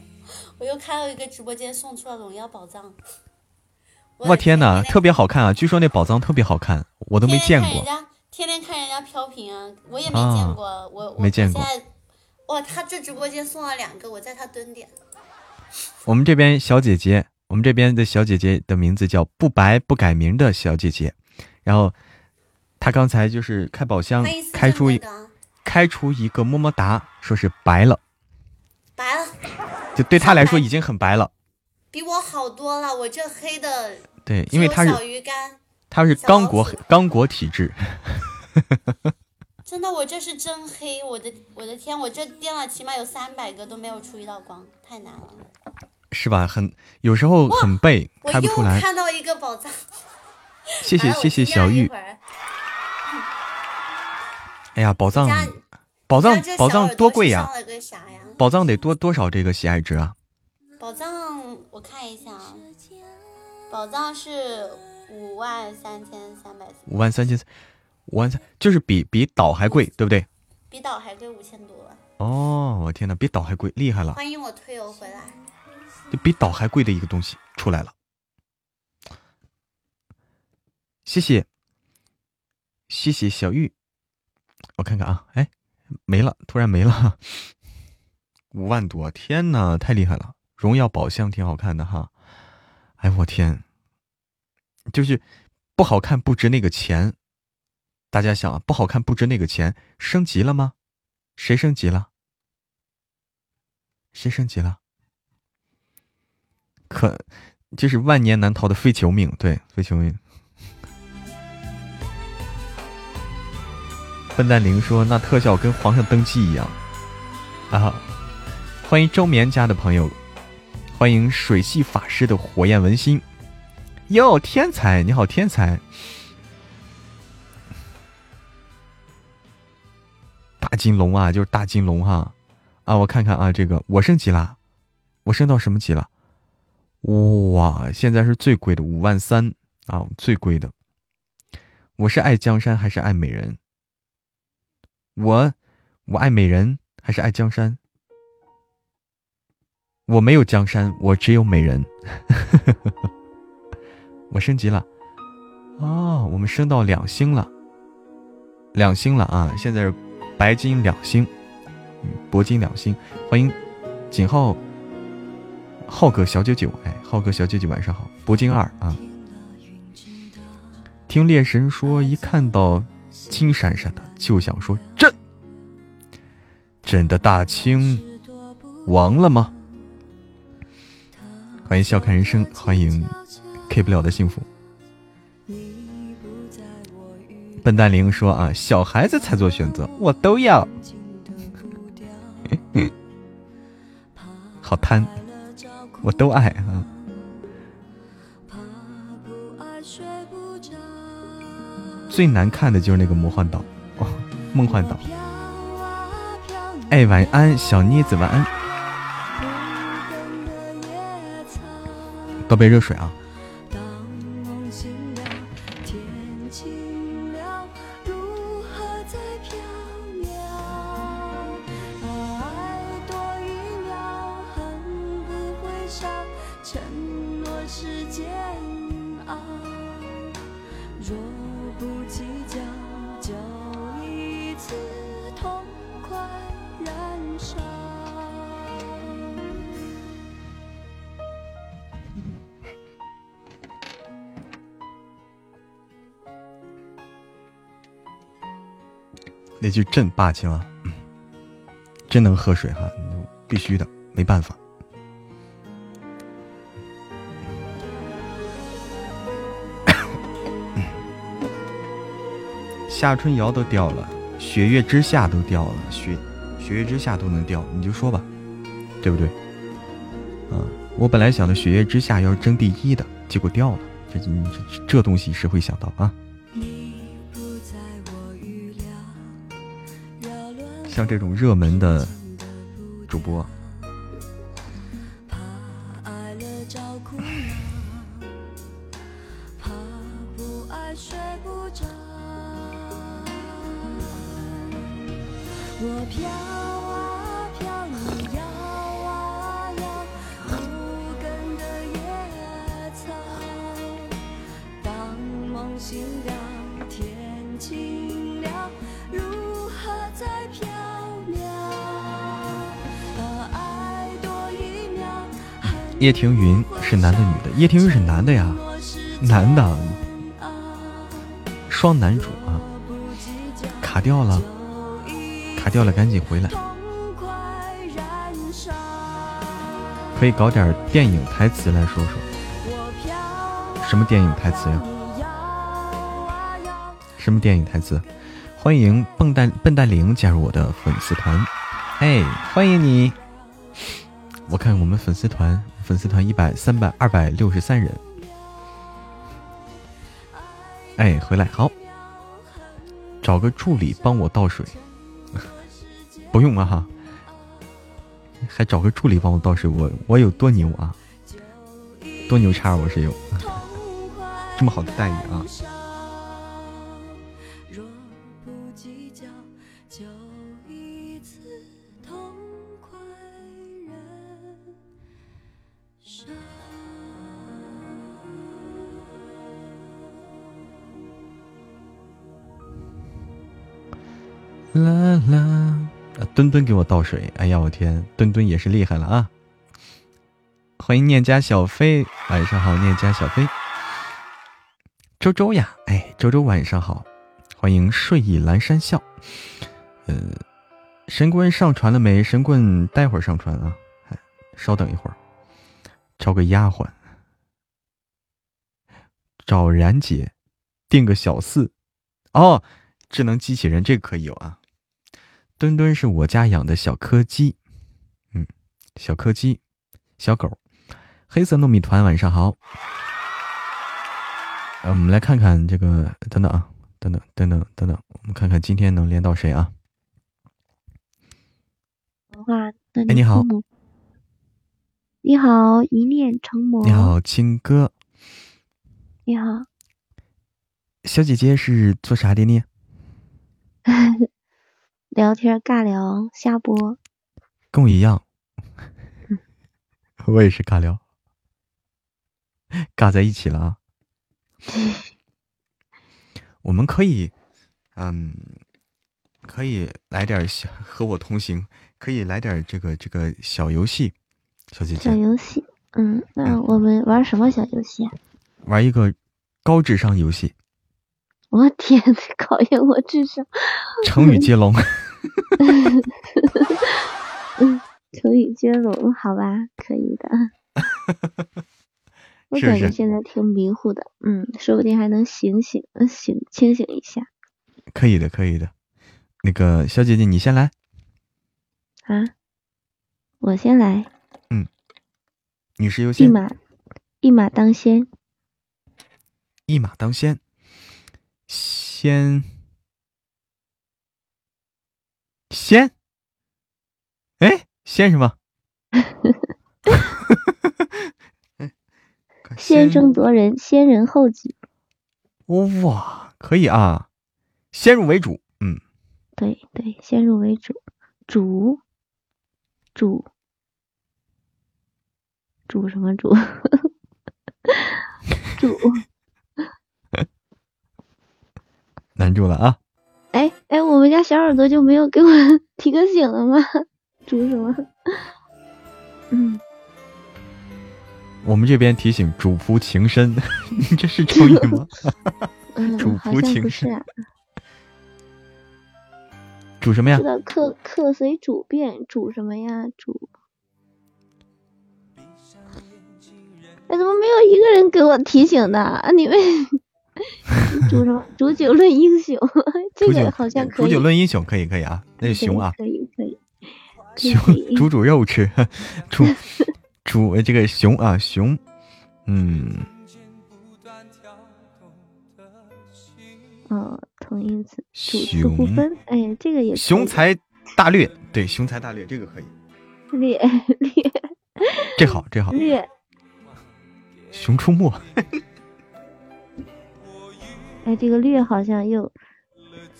我又开了一个直播间，送出了荣耀宝藏。我天哪，特别好看啊！据说那宝藏特别好看，我都没见过。天天看人家飘屏啊，我也没见过，我没见过。哇，他这直播间送了两个，我在他蹲点。我们这边小姐姐，我们这边的小姐姐的名字叫不白不改名的小姐姐，然后她刚才就是开宝箱开出一开出一个么么哒，说是白了，白了，就对她来说已经很白了，比我好多了，我这黑的。对，因为她是小鱼干，她是刚果刚果体质。真的，我这是真黑，我的我的天，我这电了起码有三百个都没有出一道光，太难了。是吧？很有时候很背，开不出来。看到一个宝藏。谢谢谢谢小玉。哎呀，宝藏，宝藏，宝藏多贵呀！宝藏得多多少这个喜爱值啊？宝藏，我看一下啊，宝藏是五万三千三百。五万三千。五万三就是比比岛还贵，对不对？比岛还贵五千多。哦，我天哪，比岛还贵，厉害了！欢迎我推油回来。就比岛还贵的一个东西出来了，谢谢，谢谢小玉。我看看啊，哎，没了，突然没了，五万多，天哪，太厉害了！荣耀宝箱挺好看的哈，哎我天，就是不好看，不值那个钱。大家想啊，不好看不值那个钱，升级了吗？谁升级了？谁升级了？可就是万年难逃的非球命，对，非球命。笨蛋灵说：“那特效跟皇上登基一样。”啊！欢迎周眠家的朋友，欢迎水系法师的火焰文心。哟，天才！你好，天才。大金龙啊，就是大金龙哈，啊，我看看啊，这个我升级啦，我升到什么级了？哇，现在是最贵的五万三啊，最贵的。我是爱江山还是爱美人？我我爱美人还是爱江山？我没有江山，我只有美人。我升级了，哦，我们升到两星了，两星了啊，现在是。白金两星，铂金两星，欢迎锦浩浩哥小九九，哎，浩哥小九九晚上好，铂金二啊。听猎神说，一看到金闪闪的，就想说朕，朕的大清亡了吗？欢迎笑看人生，欢迎 K 不了的幸福。笨蛋灵说啊，小孩子才做选择，我都要。好贪，我都爱啊。最难看的就是那个魔幻岛，哦，梦幻岛。哎，晚安，小妮子，晚安。倒杯热水啊。承诺是煎熬若不计较就一次痛快燃烧。那句朕霸气吗？真能喝水哈必须的没办法。夏春瑶都掉了，雪月之下都掉了，雪雪月之下都能掉，你就说吧，对不对？啊，我本来想的雪月之下要争第一的，结果掉了，这这这东西谁会想到啊？像这种热门的主播，叶庭云是男的女的？叶庭云是男的呀，男的，双男主啊，卡掉了，卡掉了，赶紧回来。可以搞点电影台词来说说，什么电影台词呀？什么电影台词？欢迎笨蛋笨蛋玲加入我的粉丝团，哎，欢迎你！看我们粉丝团，粉丝团一百、三百、二百六十三人。哎，回来好，找个助理帮我倒水，不用了哈。还找个助理帮我倒水，我我有多牛啊！多牛叉，我是有 这么好的待遇啊！给我倒水，哎呀，我天，墩墩也是厉害了啊！欢迎念家小飞，晚上好，念家小飞。周周呀，哎，周周晚上好，欢迎睡意阑珊笑。呃，神棍上传了没？神棍待会儿上传啊，稍等一会儿。招个丫鬟，找然姐，定个小四。哦，智能机器人这个可以有啊。墩墩是我家养的小柯基，嗯，小柯基，小狗，黑色糯米团，晚上好。呃，我们来看看这个，等等啊，等等等等等等，我们看看今天能连到谁啊？哎，你好，你好，一念成魔。你好，青哥。你好，小姐姐是做啥的呢？聊天尬聊下播，跟我一样，我也是尬聊，尬在一起了啊！我们可以，嗯，可以来点小和我同行，可以来点这个这个小游戏，小姐姐。小游戏，嗯，那我们玩什么小游戏？啊玩一个高智商游戏。我天，考验我智商！成语接龙。嗯，成语接龙，好吧，可以的。我感觉现在挺迷糊的，嗯，说不定还能醒醒，醒清醒一下。可以的，可以的。那个小姐姐，你先来。啊，我先来。嗯，女士优先。一马，一马当先。一马当先。先。先，哎，先什么？先声夺人，先人后己。哇，可以啊！先入为主，嗯，对对，先入为主，主主主什么主？主难住了啊！哎哎，我们家小耳朵就没有给我 提个醒了吗？煮什么？嗯，我们这边提醒主仆情深，你 这是成语吗？主仆情深。煮什么呀？知道客客随主便，煮什么呀？煮。哎，怎么没有一个人给我提醒的？你们？煮什么？煮酒论英雄，这个好像可以。煮酒论英雄可以可以啊，那是熊啊，可以可以。熊煮煮肉吃，煮 煮这个熊啊熊，嗯。哦，同义词，主词不分。哎，这个也。雄才大略，对，雄才大略，这个可以。略略。这好，这好。略。熊出没。哎，这个略好像又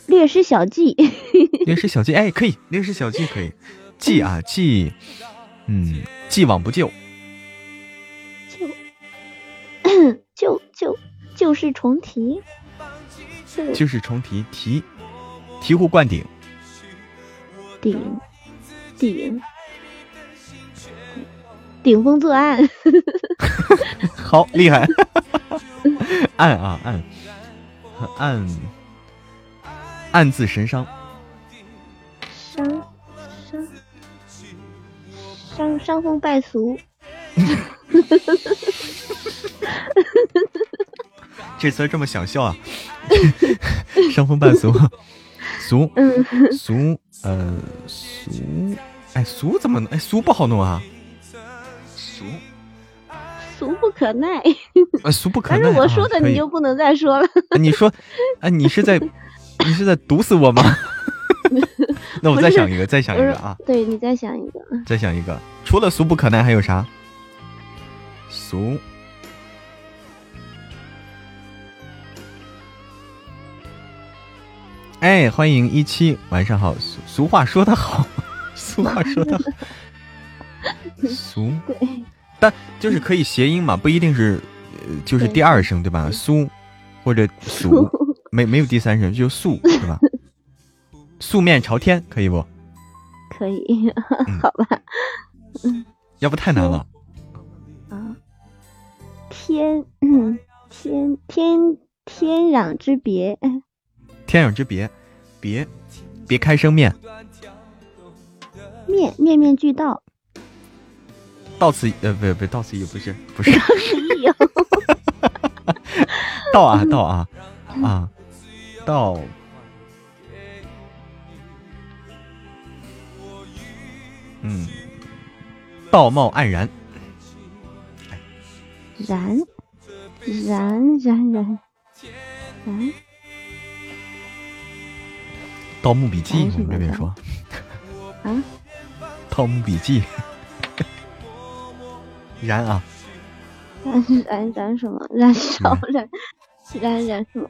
略施小计，略施小计，哎，可以，略施小计可以，计啊计，嗯，既往不咎，就就就旧事重提，旧事重提，提醍醐灌顶，顶顶顶风作案。好厉害！按啊暗，暗暗自神伤。伤伤伤伤风败俗。这词这么想笑啊？伤风败俗，俗俗呃俗，哎俗怎么哎俗不好弄啊？俗俗不可耐。啊俗不可耐。但是我说的你就不能再说了。你说，哎你是在你是在毒死我吗？那我再想一个，再想一个啊！对你再想一个，再想一个，除了俗不可耐还有啥？俗。哎，欢迎一七，晚上好。俗俗话说得好，俗话说得好，俗。对，但就是可以谐音嘛，不一定是，呃就是第二声对吧？苏或者 苏，没没有第三声，就素 对吧？素面朝天可以不？可以，好吧。嗯，要不太难了。啊，天，天天天壤之别。天壤之别，别别开生面，面面面俱到，到此呃不不到此一游不是不是，到此一游，到啊到啊啊到，嗯，道貌岸然，然然然然然。《盗墓笔记》我们这边说，啊，《盗墓笔记》燃啊，燃燃燃什么？燃烧燃燃燃什么？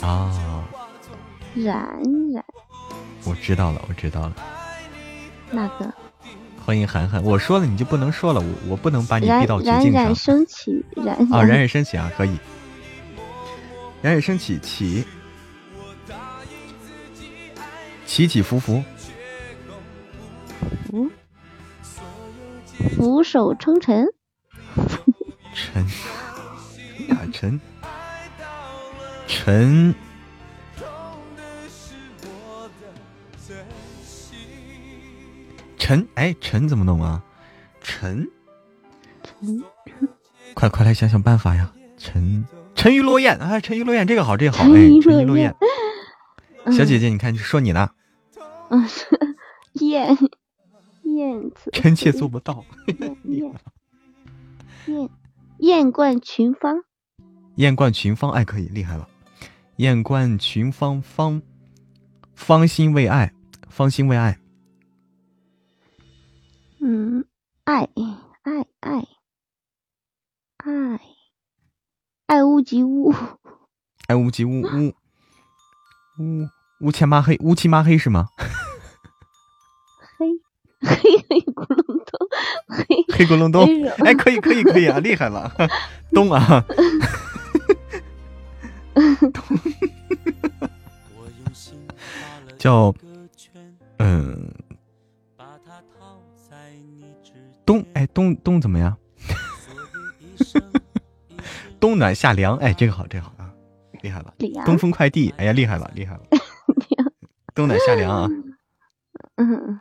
啊，燃燃，我知道了，我知道了。那个？欢迎涵涵，我说了你就不能说了，我我不能把你逼到绝境上。冉冉升起，冉啊，冉冉升起啊，可以。冉冉升起，起起起伏伏，俯俯首称臣，臣呀臣臣，臣哎臣怎么弄啊？臣臣，快快来想想办法呀！沉。沉鱼落雁啊！沉鱼落雁，这个好，这个好哎！沉鱼落雁，小姐姐，你看，说你呢。嗯，燕燕子，臣妾做不到。燕燕燕冠群芳，燕冠群芳，哎，可以，厉害了。燕冠群芳，芳芳心为爱，芳心为爱。嗯，爱爱爱爱。爱屋及乌，爱屋及乌，乌 乌乌漆抹黑，乌漆抹黑是吗？黑咕隆咚，黑黑咕隆咚，哎，可以可以可以啊，厉害了，咚啊！叫嗯，冬哎冬冬怎么样？冬暖夏凉，哎，这个好，这个好啊，厉害了！东风快递，哎呀，厉害了，厉害了！冬暖夏凉啊，嗯，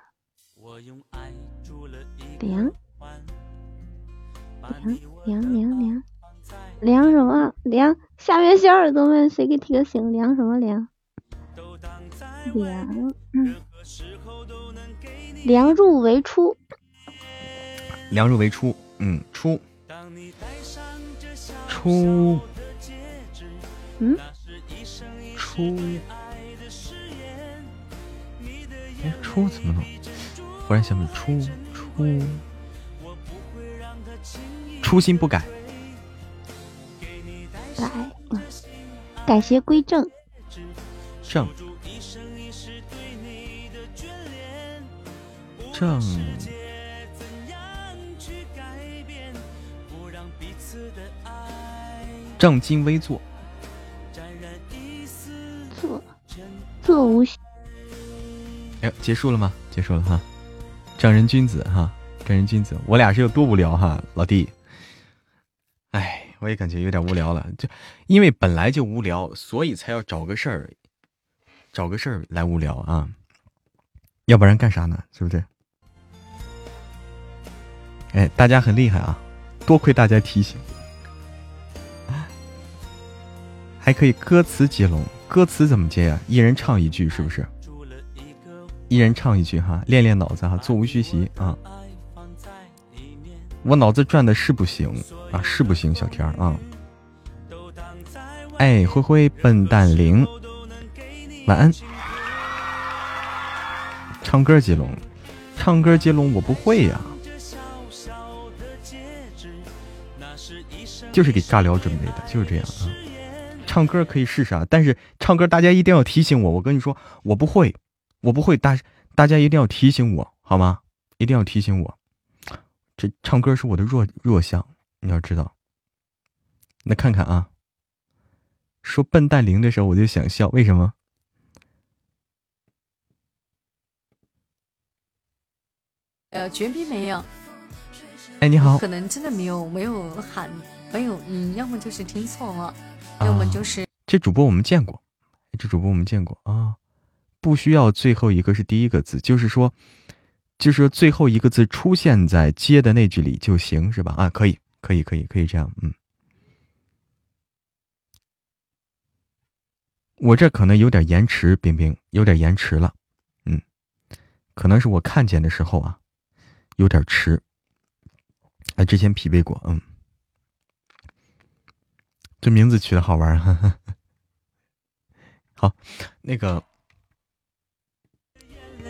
凉凉凉凉凉凉什么凉？下面小耳朵们，谁给提个醒？凉什么凉？凉，嗯，凉入为出，凉入为出，嗯，出。出，嗯，出，哎，出怎么弄？忽然想起出出，初心不改，改，改邪归正，正，正。正襟危坐，坐坐无。哎，结束了吗？结束了哈。正人君子哈，正人君子，我俩是有多无聊哈，老弟。哎，我也感觉有点无聊了，就因为本来就无聊，所以才要找个事儿，找个事儿来无聊啊。要不然干啥呢？是不是？哎，大家很厉害啊，多亏大家提醒。还可以歌词接龙，歌词怎么接呀？一人唱一句，是不是？一人唱一句哈，练练脑子哈，座无虚席啊。我脑子转的是不行啊，是不行，小天儿啊。哎，灰灰笨蛋零，晚安。唱歌接龙，唱歌接龙我不会呀，就是给尬聊准备的，就是这样啊。唱歌可以试试啊，但是唱歌大家一定要提醒我，我跟你说我不会，我不会，大大家一定要提醒我好吗？一定要提醒我，这唱歌是我的弱弱项，你要知道。那看看啊，说笨蛋零的时候我就想笑，为什么？呃，绝逼没有。哎，你好。可能真的没有，没有喊，没有，嗯，要么就是听错了，要么就是这主播我们见过，这主播我们见过啊。不需要最后一个是第一个字，就是说，就是说最后一个字出现在接的那句里就行，是吧？啊，可以，可以，可以，可以这样，嗯。我这可能有点延迟，冰冰有点延迟了，嗯，可能是我看见的时候啊。有点迟，哎，之前匹配过，嗯，这名字取的好玩，好，那个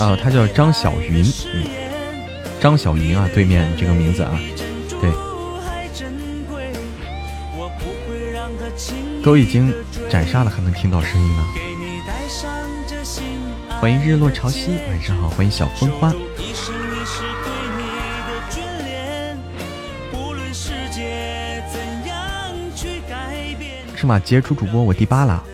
啊，他叫张小云，嗯，张小云啊，对面这个名字啊，对，都已经斩杀了，还能听到声音呢。欢迎日落潮汐，晚上好，欢迎小风花。是吗？杰出主播，我第八了。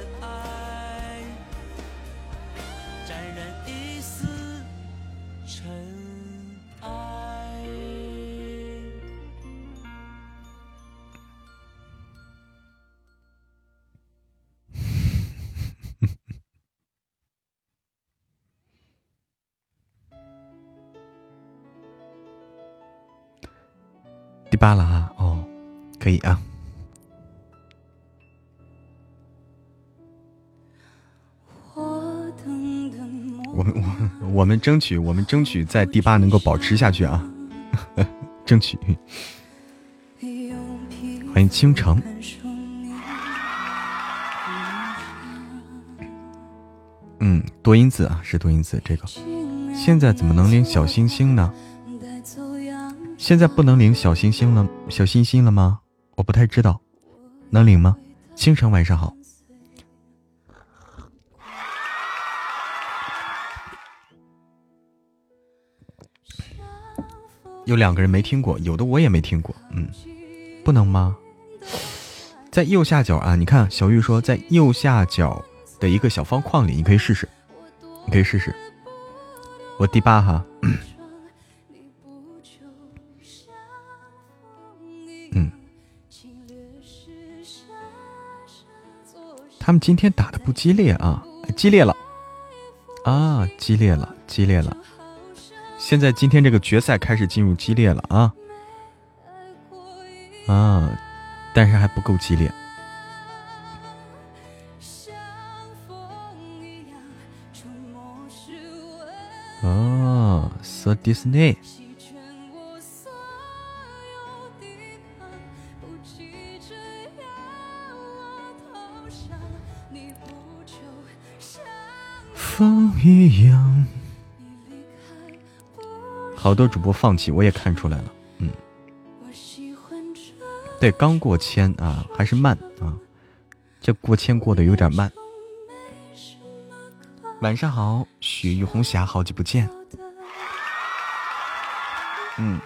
八了啊！哦，可以啊。我们我我们争取我们争取在第八能够保持下去啊，争取。欢迎倾城。嗯，多音字啊，是多音字。这个现在怎么能连小星星呢？现在不能领小星星了，小星星了吗？我不太知道，能领吗？倾城晚上好。有两个人没听过，有的我也没听过，嗯，不能吗？在右下角啊，你看小玉说在右下角的一个小方框里，你可以试试，你可以试试。我第八哈，他们今天打的不激烈啊，激烈了啊，激烈了，激烈了。现在今天这个决赛开始进入激烈了啊啊，但是还不够激烈。哦，So Disney。风一样。好多主播放弃，我也看出来了。嗯，对，刚过千啊，还是慢啊，这过千过得有点慢。晚上好，许玉红霞，好久不见。嗯。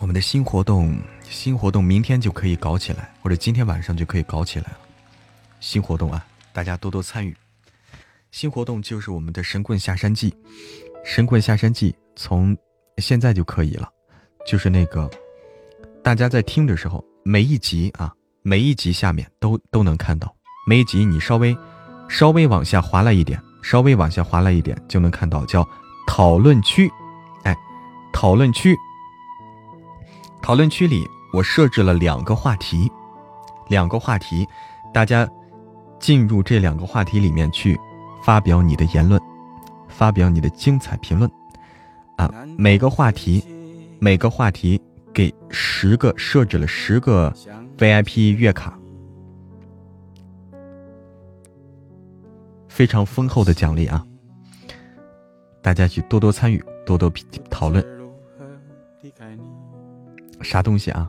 我们的新活动，新活动明天就可以搞起来，或者今天晚上就可以搞起来了。新活动啊，大家多多参与。新活动就是我们的神棍下山记，神棍下山记从现在就可以了。就是那个，大家在听的时候，每一集啊，每一集下面都都能看到。每一集你稍微稍微往下滑了一点，稍微往下滑了一点，就能看到叫讨论区。哎，讨论区。讨论区里，我设置了两个话题，两个话题，大家进入这两个话题里面去发表你的言论，发表你的精彩评论啊！每个话题，每个话题给十个设置了十个 VIP 月卡，非常丰厚的奖励啊！大家去多多参与，多多讨论。啥东西啊？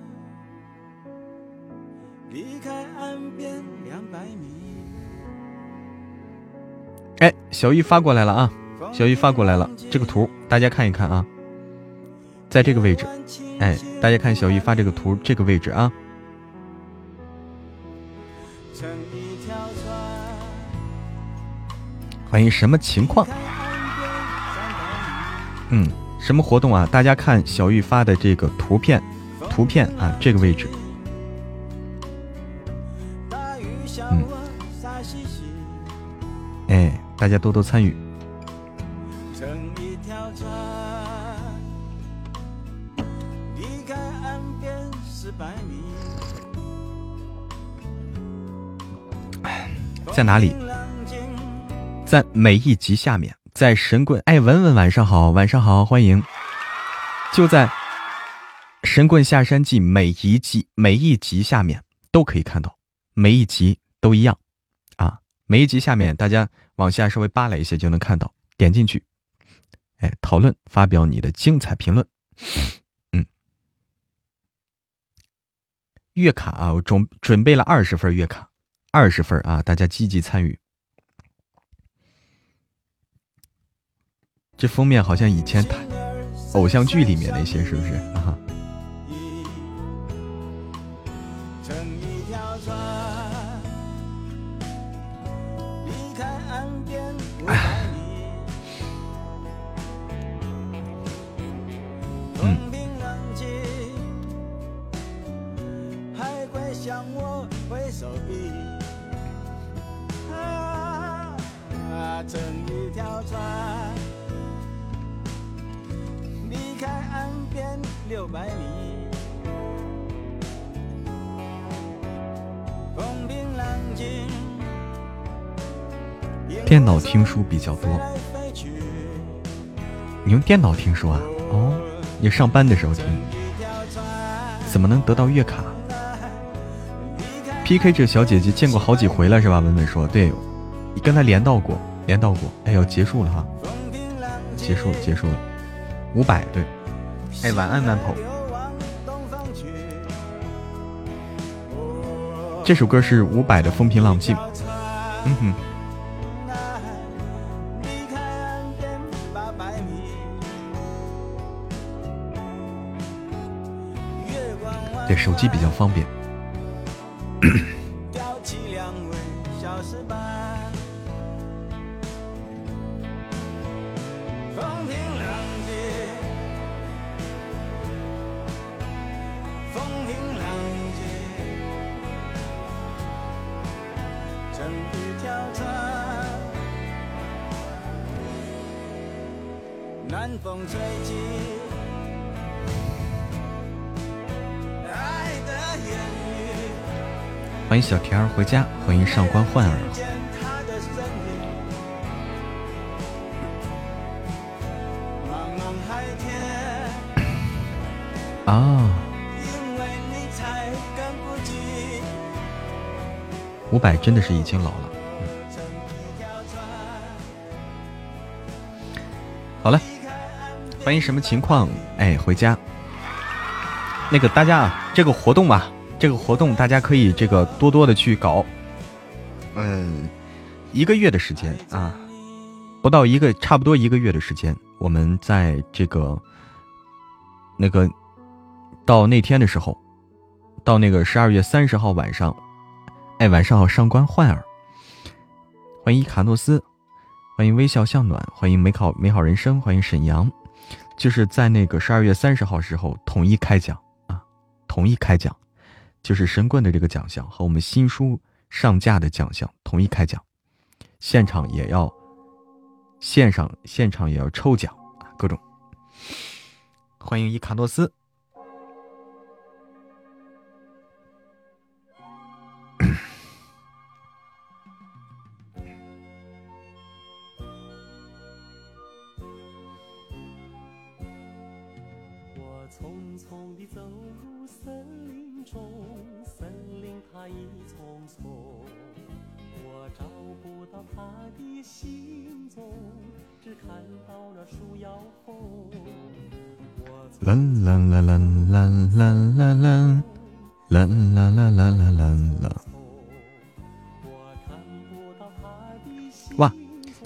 离开岸边两百米。哎，小玉发过来了啊！小玉发过来了，这个图大家看一看啊，在这个位置，哎，大家看小玉发这个图这个位置啊。欢迎什么情况？嗯，什么活动啊？大家看小玉发的这个图片，图片啊，这个位置。哎，大家多多参与。在哪里？在每一集下面，在神棍哎，文文晚上好，晚上好，欢迎。就在《神棍下山记》每一集每一集下面都可以看到，每一集都一样。啊每一集下面，大家往下稍微扒拉一些就能看到，点进去，哎，讨论，发表你的精彩评论。嗯，月卡啊，我准准备了二十份月卡，二十份啊，大家积极参与。这封面好像以前他偶像剧里面那些，是不是啊？电脑听书比较多，你用电脑听书啊？哦，你上班的时候听，怎么能得到月卡？PK 这小姐姐见过好几回了是吧？文文说，对，你跟她连到过，连到过。哎呦，结束了哈，结束结束了，五百对。哎，晚安，南跑。这首歌是伍佰的《风平浪静》。嗯哼。对，手机比较方便。小田儿回家，欢迎上官焕儿。啊！五百真的是已经老了。好了，欢迎什么情况？哎，回家。那个大家啊，这个活动吧。这个活动大家可以这个多多的去搞，嗯，一个月的时间啊，不到一个，差不多一个月的时间，我们在这个那个到那天的时候，到那个十二月三十号晚上，哎，晚上好，上官焕儿，欢迎卡诺斯，欢迎微笑向暖，欢迎美好美好人生，欢迎沈阳，就是在那个十二月三十号时候统一开奖啊，统一开奖。就是神棍的这个奖项和我们新书上架的奖项统一开奖，现场也要线上现场也要抽奖，各种。欢迎伊卡诺斯。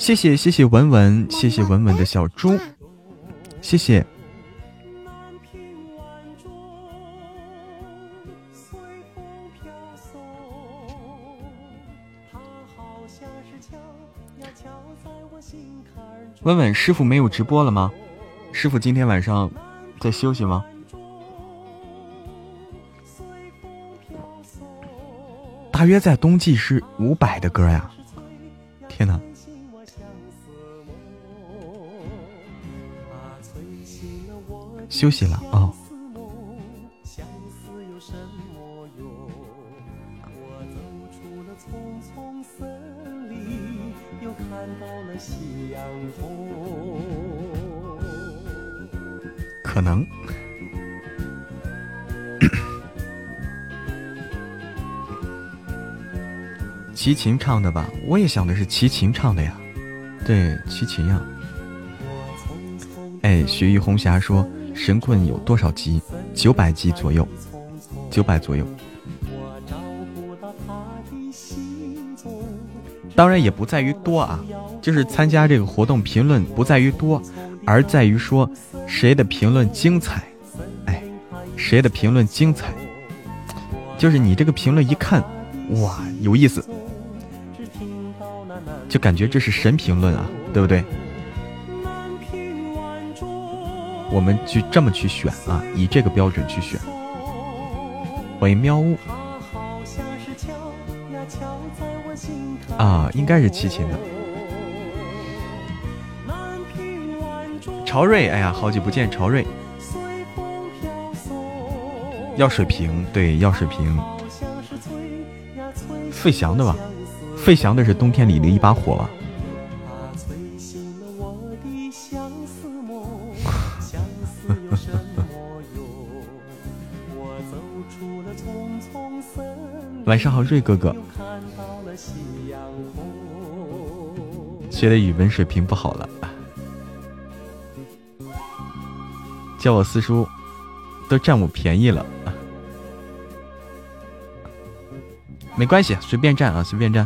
谢谢谢谢文文，谢谢文文的小猪，谢谢。问问师傅没有直播了吗？师傅今天晚上在休息吗？大约在冬季是五百的歌呀！天哪！休息了啊。可能，齐秦唱的吧？我也想的是齐秦唱的呀。对，齐秦呀。哎，雪域红霞说神棍有多少集？九百集左右，九百左右。当然也不在于多啊，就是参加这个活动评论不在于多，而在于说。谁的评论精彩？哎，谁的评论精彩？就是你这个评论一看，哇，有意思，就感觉这是神评论啊，对不对？我们去这么去选啊，以这个标准去选。欢迎喵呜啊，应该是齐秦的。朝瑞，哎呀，好久不见，朝瑞。要水瓶，对，要水瓶。费翔的吧？费翔的是冬天里的一把火吧？晚上好，瑞哥哥。学的语文水平不好了。叫我四叔，都占我便宜了，没关系，随便占啊，随便占。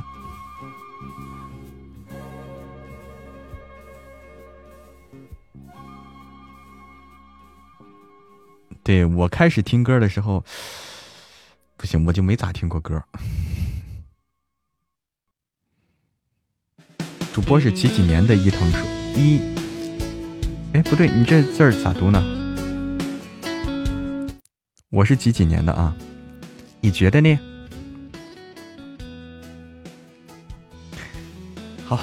对我开始听歌的时候，不行，我就没咋听过歌。主播是几几年的？伊藤说一，哎，不对，你这字儿咋读呢？我是几几年的啊？你觉得呢？好，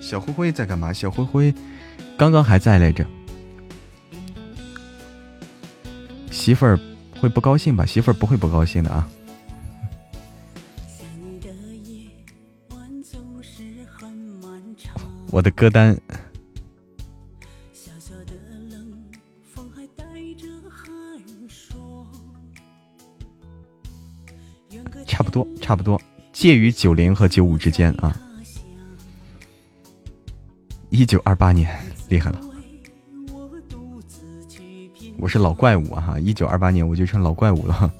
小灰灰在干嘛？小灰灰刚刚还在来着。媳妇儿会不高兴吧？媳妇儿不会不高兴的啊。我的歌单。差不多，差不多，介于九零和九五之间啊。一九二八年，厉害了，我是老怪物啊！哈，一九二八年我就成老怪物了。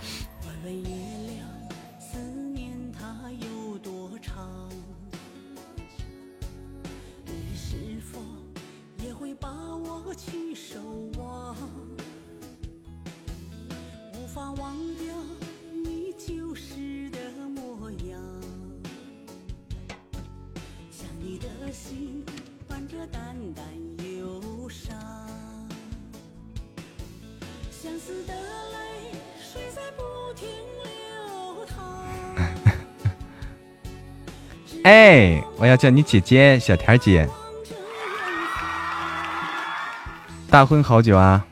叫你姐姐，小田姐。大婚好久啊？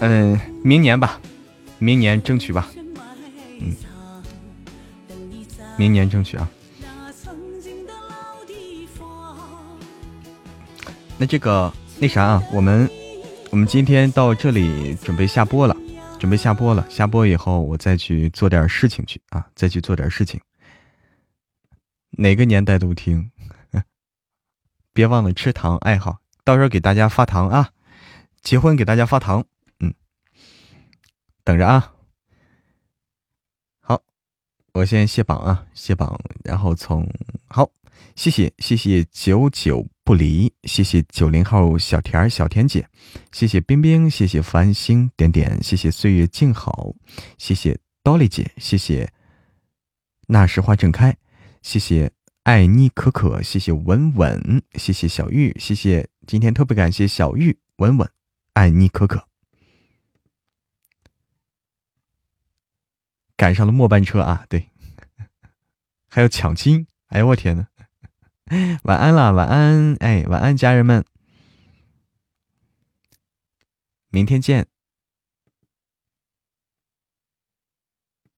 嗯，明年吧，明年争取吧。嗯，明年争取啊。那这个那啥啊，我们我们今天到这里准备下播了，准备下播了。下播以后，我再去做点事情去啊，再去做点事情。哪个年代都听，别忘了吃糖爱好，到时候给大家发糖啊！结婚给大家发糖，嗯，等着啊。好，我先卸榜啊，卸榜，然后从好，谢谢谢谢久久不离，谢谢九零后小田小田姐，谢谢冰冰，谢谢繁星点点，谢谢岁月静好，谢谢 Dolly 姐，谢谢那时花正开。谢谢爱妮可可，谢谢稳稳，谢谢小玉，谢谢今天特别感谢小玉稳稳，爱妮可可，赶上了末班车啊！对，还要抢亲，哎呦我天呐！晚安啦，晚安，哎，晚安，家人们，明天见。